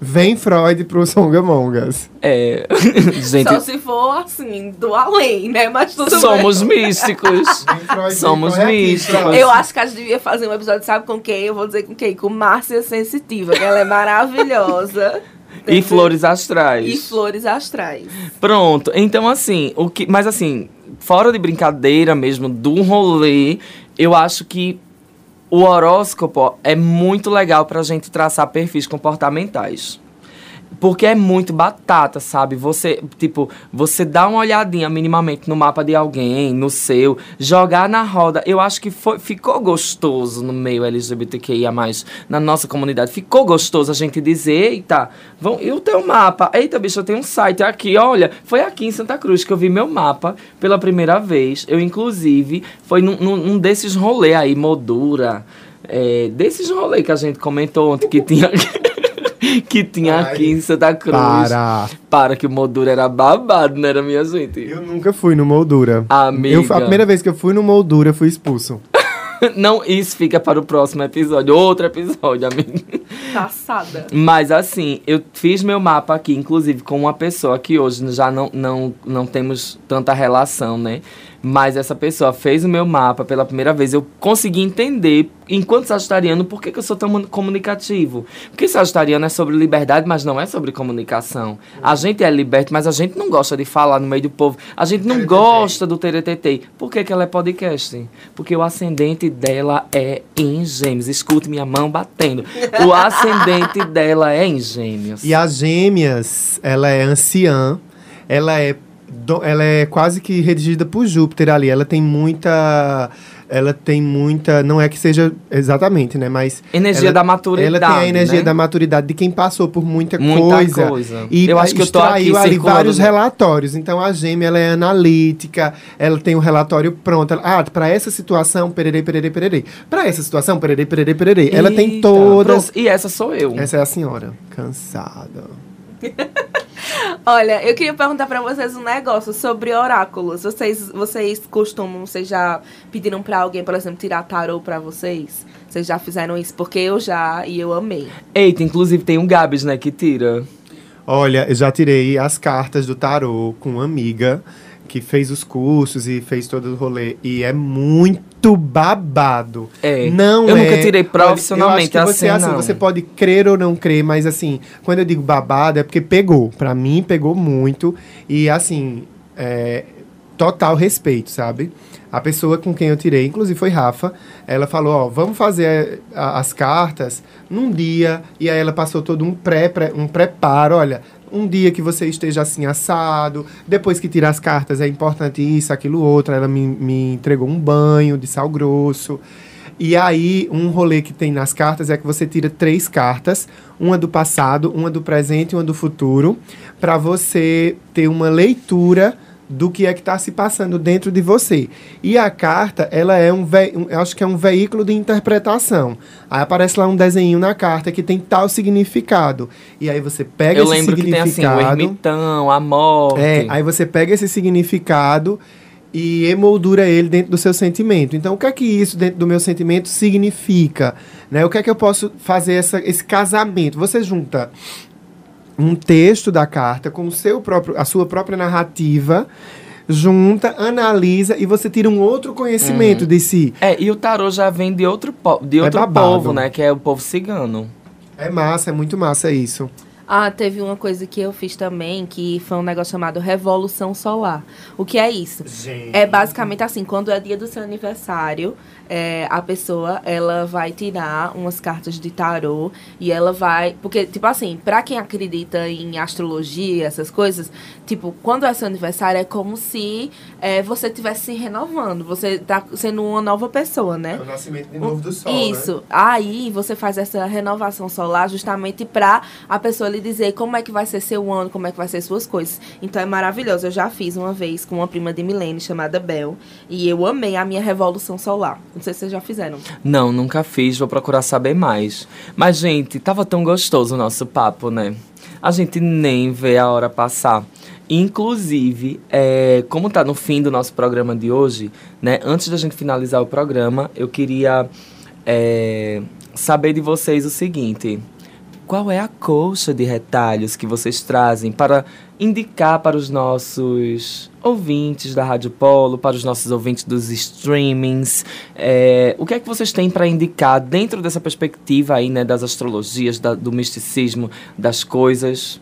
Vem Freud pro Songamongas. É. Gente, Só se for, assim, do além, né? Mas tudo somos bem. místicos. Freud, Somos aqui, místicos. Freud. Eu acho que a gente devia fazer um episódio, sabe com quem? Eu vou dizer com quem? Com Márcia Sensitiva, que ela é maravilhosa. E flores astrais. E flores astrais. Pronto. Então, assim, o que. Mas assim, fora de brincadeira mesmo, do rolê, eu acho que o horóscopo é muito legal pra gente traçar perfis comportamentais. Porque é muito batata, sabe? Você, tipo, você dá uma olhadinha minimamente no mapa de alguém, no seu, jogar na roda. Eu acho que foi, ficou gostoso no meio LGBTQIA, na nossa comunidade. Ficou gostoso a gente dizer, eita, vão, e o teu mapa? Eita, bicho, eu tenho um site aqui, olha. Foi aqui em Santa Cruz que eu vi meu mapa pela primeira vez. Eu, inclusive, foi num, num, desses rolês aí, Moldura. É, desses rolês que a gente comentou ontem que tinha. que tinha Ai, aqui em Santa Cruz. Para. Para que o Moldura era babado, não era minha gente? Eu nunca fui no Moldura. Amiga. Eu, a primeira vez que eu fui no Moldura, eu fui expulso. Não, isso fica para o próximo episódio. Outro episódio, amigo. Passada. Mas assim, eu fiz meu mapa aqui, inclusive com uma pessoa que hoje já não, não, não temos tanta relação, né? Mas essa pessoa fez o meu mapa pela primeira vez. Eu consegui entender, enquanto sagitariano, por que, que eu sou tão mun- comunicativo. Porque sagitariano é sobre liberdade, mas não é sobre comunicação. A gente é liberto, mas a gente não gosta de falar no meio do povo. A gente não gosta do teretetê. Por que, que ela é podcast? Porque o ascendente dela é em gêmeos. Escute minha mão batendo. O ascendente dela é em gêmeos. E a Gêmeas, ela é anciã, ela é, ela é quase que redigida por Júpiter ali. Ela tem muita. Ela tem muita. Não é que seja exatamente, né? Mas. Energia ela- da maturidade. Ela tem a energia né? da maturidade de quem passou por muita, Muita coisa. coisa. E Eu acho que eu tô aqui ali vários relatórios. Então a gêmea ela é analítica, ela tem um relatório pronto. Ela- ah, para essa situação, pererei, pererei, pererei. Para essa situação, pererei, pererei, pererei. Ela tem Eita, todas. pronto. E essa sou eu. Essa é a senhora. Cansada. Olha, eu queria perguntar pra vocês um negócio sobre oráculos. Vocês, vocês costumam, vocês já pediram pra alguém, por exemplo, tirar tarô pra vocês? Vocês já fizeram isso? Porque eu já e eu amei. Eita, inclusive tem um Gabs, né, que tira. Olha, eu já tirei as cartas do tarô com uma amiga que fez os cursos e fez todo o rolê. E é muito babado. É. Não Eu é- nunca tirei profissionalmente eu acho que você, assim, não. Você pode crer ou não crer, mas assim, quando eu digo babado é porque pegou. Pra mim, pegou muito. E assim, é, total respeito, sabe? A pessoa com quem eu tirei, inclusive foi Rafa, ela falou, ó, vamos fazer a- as cartas num dia, e aí ela passou todo um pré, pré- um preparo, olha, um dia que você esteja assim assado, depois que tira as cartas é importante isso, aquilo, outro, ela me, me entregou um banho de sal grosso, e aí, um rolê que tem nas cartas é que você tira três cartas, uma do passado, uma do presente e uma do futuro, para você ter uma leitura do que é que está se passando dentro de você. E a carta, ela é um, ve um- eu acho que é um veículo de interpretação. Aí aparece lá um desenho na carta que tem tal significado. E aí você pega Eu esse lembro que tem assim, o ermitão, a morte. É, aí você pega esse significado e emoldura ele dentro do seu sentimento. Então, o que é que isso dentro do meu sentimento significa? Né? O que é que eu posso fazer essa, esse casamento? Você junta um texto da carta com o seu próprio, a sua própria narrativa, junta, analisa e você tira um outro conhecimento de si. É, e o tarô já vem de outro, po de outro É povo, né? Que é o povo cigano. É massa, é muito massa isso. Ah, teve uma coisa que eu fiz também, que foi um negócio chamado Revolução Solar. O que é isso? É basicamente assim, quando é dia do seu aniversário, é, a pessoa, ela vai tirar umas cartas de tarô e ela vai... Porque, tipo assim, pra quem acredita em astrologia, essas coisas, tipo, quando é seu aniversário, é como se é, você estivesse se renovando. Você tá sendo uma nova pessoa, né? o nascimento de novo do Isso. Aí você faz essa renovação solar justamente pra a pessoa lhe dizer como é que vai ser seu ano, como é que vai ser suas coisas. Então é maravilhoso. Eu já fiz uma vez com uma prima de Milene chamada Bel. E eu amei a minha revolução solar. Não sei se vocês já fizeram. Não, nunca fiz, vou procurar saber mais. Mas, gente, tava tão gostoso o nosso papo, né? A gente nem vê a hora passar. Inclusive, é, como tá no fim do nosso programa de hoje, né? Antes da gente finalizar o programa, eu queria é, saber de vocês o seguinte. Qual é a colcha de retalhos que vocês trazem para indicar para os nossos ouvintes da Rádio Polo, para os nossos ouvintes dos streamings? É, o que é que vocês têm para indicar dentro dessa perspectiva aí, né, das astrologias, da- do misticismo, das coisas?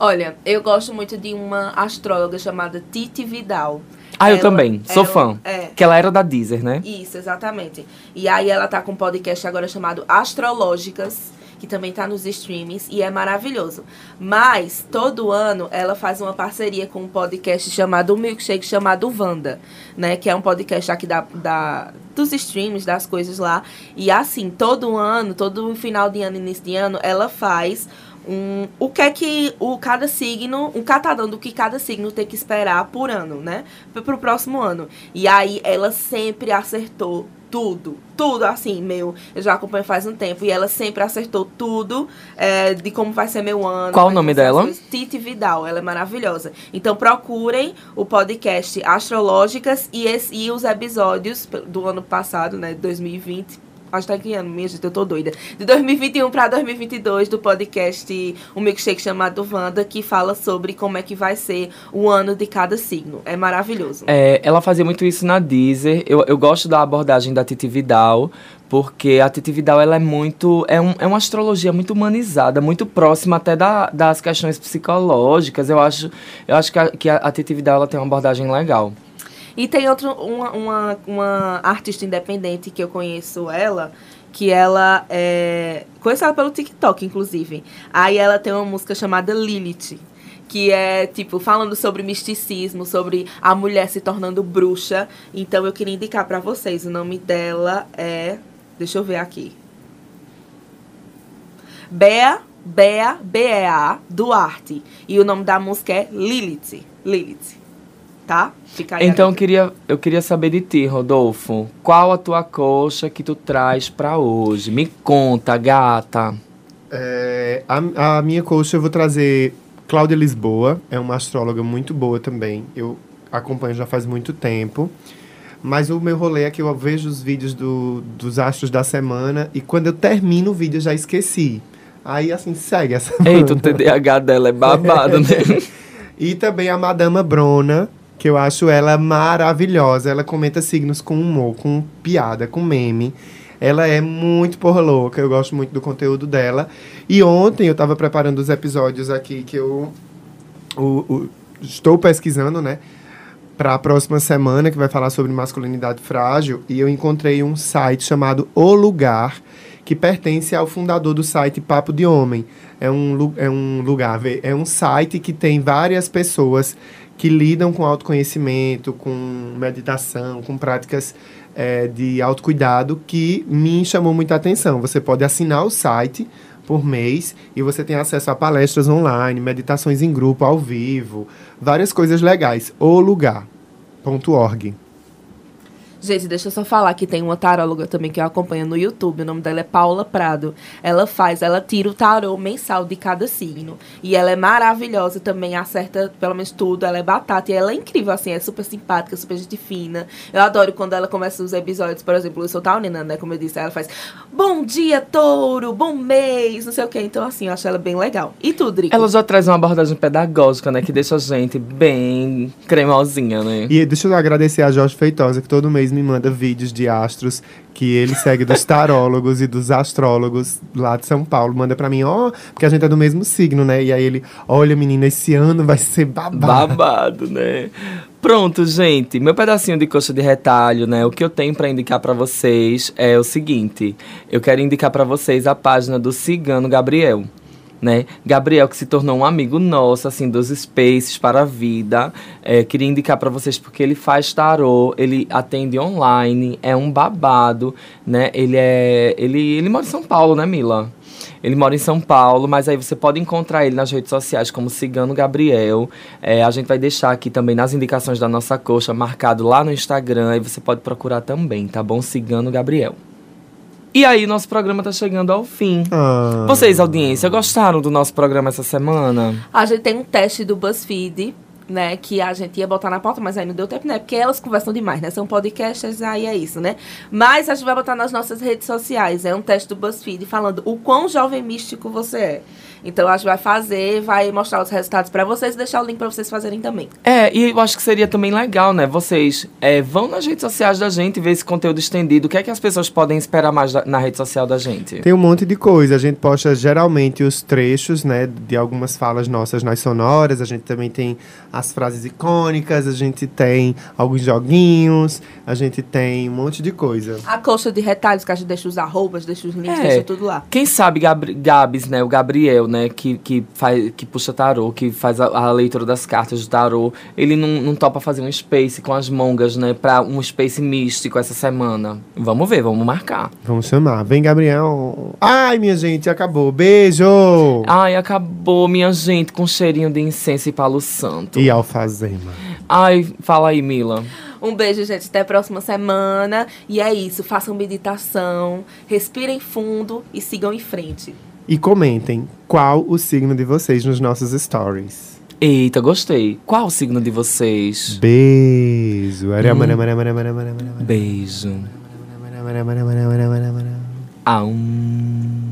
Olha, eu gosto muito de uma astróloga chamada Titi Vidal. Ah, eu Ela- também, sou ela- fã. É. Que ela era da Deezer, né? Isso, exatamente. E aí ela tá com um podcast agora chamado Astrológicas, que também tá nos streamings e é maravilhoso. Mas todo ano ela faz uma parceria com um podcast chamado um Milkshake chamado Wanda, né, que é um podcast aqui da, da dos streams, das coisas lá. E assim, todo ano, todo final de ano, início de ano, ela faz um, o que é que o cada signo, um catadão do que cada signo tem que esperar por ano, né? Pro próximo ano. E aí ela sempre acertou tudo, tudo assim, meu. Eu já acompanho faz um tempo e ela sempre acertou tudo é, de como vai ser meu ano. Qual o nome dela? Titi Vidal, ela é maravilhosa. Então procurem o podcast Astrológicas e, esse- e os episódios do ano passado, né, 2020. Que tá ano, minha gente, eu tô doida. De 2021 para 2022, do podcast Um Milkshake chamado Wanda, que fala sobre como é que vai ser o ano de cada signo. É maravilhoso. É, ela fazia muito isso na Deezer. Eu, eu gosto da abordagem da Titi Vidal, porque a Titi Vidal ela é muito. É, um, é uma astrologia muito humanizada, muito próxima até da, das questões psicológicas. Eu acho, eu acho que, a, que a Titi Vidal ela tem uma abordagem legal. E tem outro, uma, uma, uma artista independente que eu conheço ela, que ela é. Conheço ela pelo TikTok, inclusive. Aí ela tem uma música chamada Lilith. Que é, tipo, falando sobre misticismo, sobre a mulher se tornando bruxa. Então eu queria indicar pra vocês. O nome dela é. Deixa eu ver aqui. Bea, Bea, B-E-A, Duarte. E o nome da música é Lilith. Lilith. Tá? Fica aí Então eu queria, eu queria saber de ti, Rodolfo. Qual a tua coxa que tu traz pra hoje? Me conta, gata. É, a, a minha coach eu vou trazer Cláudia Lisboa, é uma astróloga muito boa também. Eu acompanho já faz muito tempo. Mas o meu rolê é que eu vejo os vídeos do, dos astros da semana e quando eu termino o vídeo eu já esqueci. Aí assim segue essa Eita, o TDAH dela é babado, né? E também a Madama Brona, que eu acho ela maravilhosa. Ela comenta signos com humor, com piada, com meme. Ela é muito porra louca, eu gosto muito do conteúdo dela. E ontem eu tava preparando os episódios aqui que eu o- o- estou pesquisando, né? Para a próxima semana, que vai falar sobre masculinidade frágil. E eu encontrei um site chamado O Lugar, que pertence ao fundador do site Papo de Homem. É um, é um lugar, é um site que tem várias pessoas que lidam com autoconhecimento, com meditação, com práticas eh, de autocuidado que me chamou muita atenção. Você pode assinar o site por mês e você tem acesso a palestras online, meditações em grupo, ao vivo, várias coisas legais. O lugar.org. Gente, deixa eu só falar que tem uma taróloga também que eu acompanho no YouTube. O nome dela é Paula Prado. Ela faz, ela tira o tarô mensal de cada signo. E ela é maravilhosa também, acerta pelo menos tudo. Ela é batata e ela é incrível, assim, é super simpática, super gente fina. Eu adoro quando ela começa os episódios, por exemplo, eu sou taurina, né? Como eu disse, ela faz bom dia, touro, bom mês, não sei o quê. Então, assim, eu acho ela bem legal. E tu, Drico? Ela já traz uma abordagem pedagógica, né? Que deixa a gente bem cremosinha, né? E deixa eu agradecer a Jorge Feitosa, que todo mês me manda vídeos de astros que ele segue dos tarólogos e dos astrólogos lá de São Paulo. Manda pra mim, ó, porque a gente é do mesmo signo, né? E aí ele, olha, menina, esse ano vai ser babado. Babado, né? Pronto, gente. Meu pedacinho de coxa de retalho, né? O que eu tenho pra indicar pra vocês é o seguinte. Eu quero indicar pra vocês a página do Cigano Gabriel. Né? Gabriel, que se tornou um amigo nosso, assim, dos Spaces para a vida. É, queria indicar para vocês porque ele faz tarô, ele atende online, é um babado, né? Ele é. Ele, ele mora em São Paulo, né, Mila? Ele mora em São Paulo, mas aí você pode encontrar ele nas redes sociais como Cigano Gabriel. É, a gente vai deixar aqui também nas indicações da nossa coxa, marcado lá no Instagram, e você pode procurar também, tá bom? Cigano Gabriel. E aí, nosso programa tá chegando ao fim. Ah. Vocês, audiência, gostaram do nosso programa essa semana? A gente tem um teste do BuzzFeed, né? Que a gente ia botar na pauta, mas aí não deu tempo, né? Porque elas conversam demais, né? São podcasts, aí é isso, né? Mas a gente vai botar nas nossas redes sociais. É um teste do BuzzFeed falando o quão jovem místico você é. Então a gente vai fazer, vai mostrar os resultados pra vocês e deixar o link pra vocês fazerem também. É, e eu acho que seria também legal, né? Vocês é, vão nas redes sociais da gente ver esse conteúdo estendido. O que é que as pessoas podem esperar mais da- na rede social da gente? Tem um monte de coisa. A gente posta geralmente os trechos, né, de algumas falas nossas nas sonoras. A gente também tem as frases icônicas. A gente tem alguns joguinhos. A gente tem um monte de coisa. A coxa de retalhos, que a gente deixa os arrobas, deixa os links, É. deixa tudo lá. Quem sabe Gabri Gabs, né? O Gabriel, né? Que, que, faz, que puxa tarô, que faz a, a leitura das cartas do tarô. Ele não, não topa fazer um space com as mongas, né? Pra um space místico essa semana. Vamos ver, vamos marcar. Vamos chamar. Vem, Gabriel. Ai, minha gente, acabou. Beijo! Ai, acabou, minha gente, com cheirinho de incenso e palo santo. E alfazema. Ai, fala aí, Mila. Um beijo, gente. Até a próxima semana. E é isso. Façam meditação, respirem fundo e sigam em frente. E comentem qual o signo de vocês nos nossos stories. Eita, gostei. Qual o signo de vocês? Beijo. Beijo. Aum. um.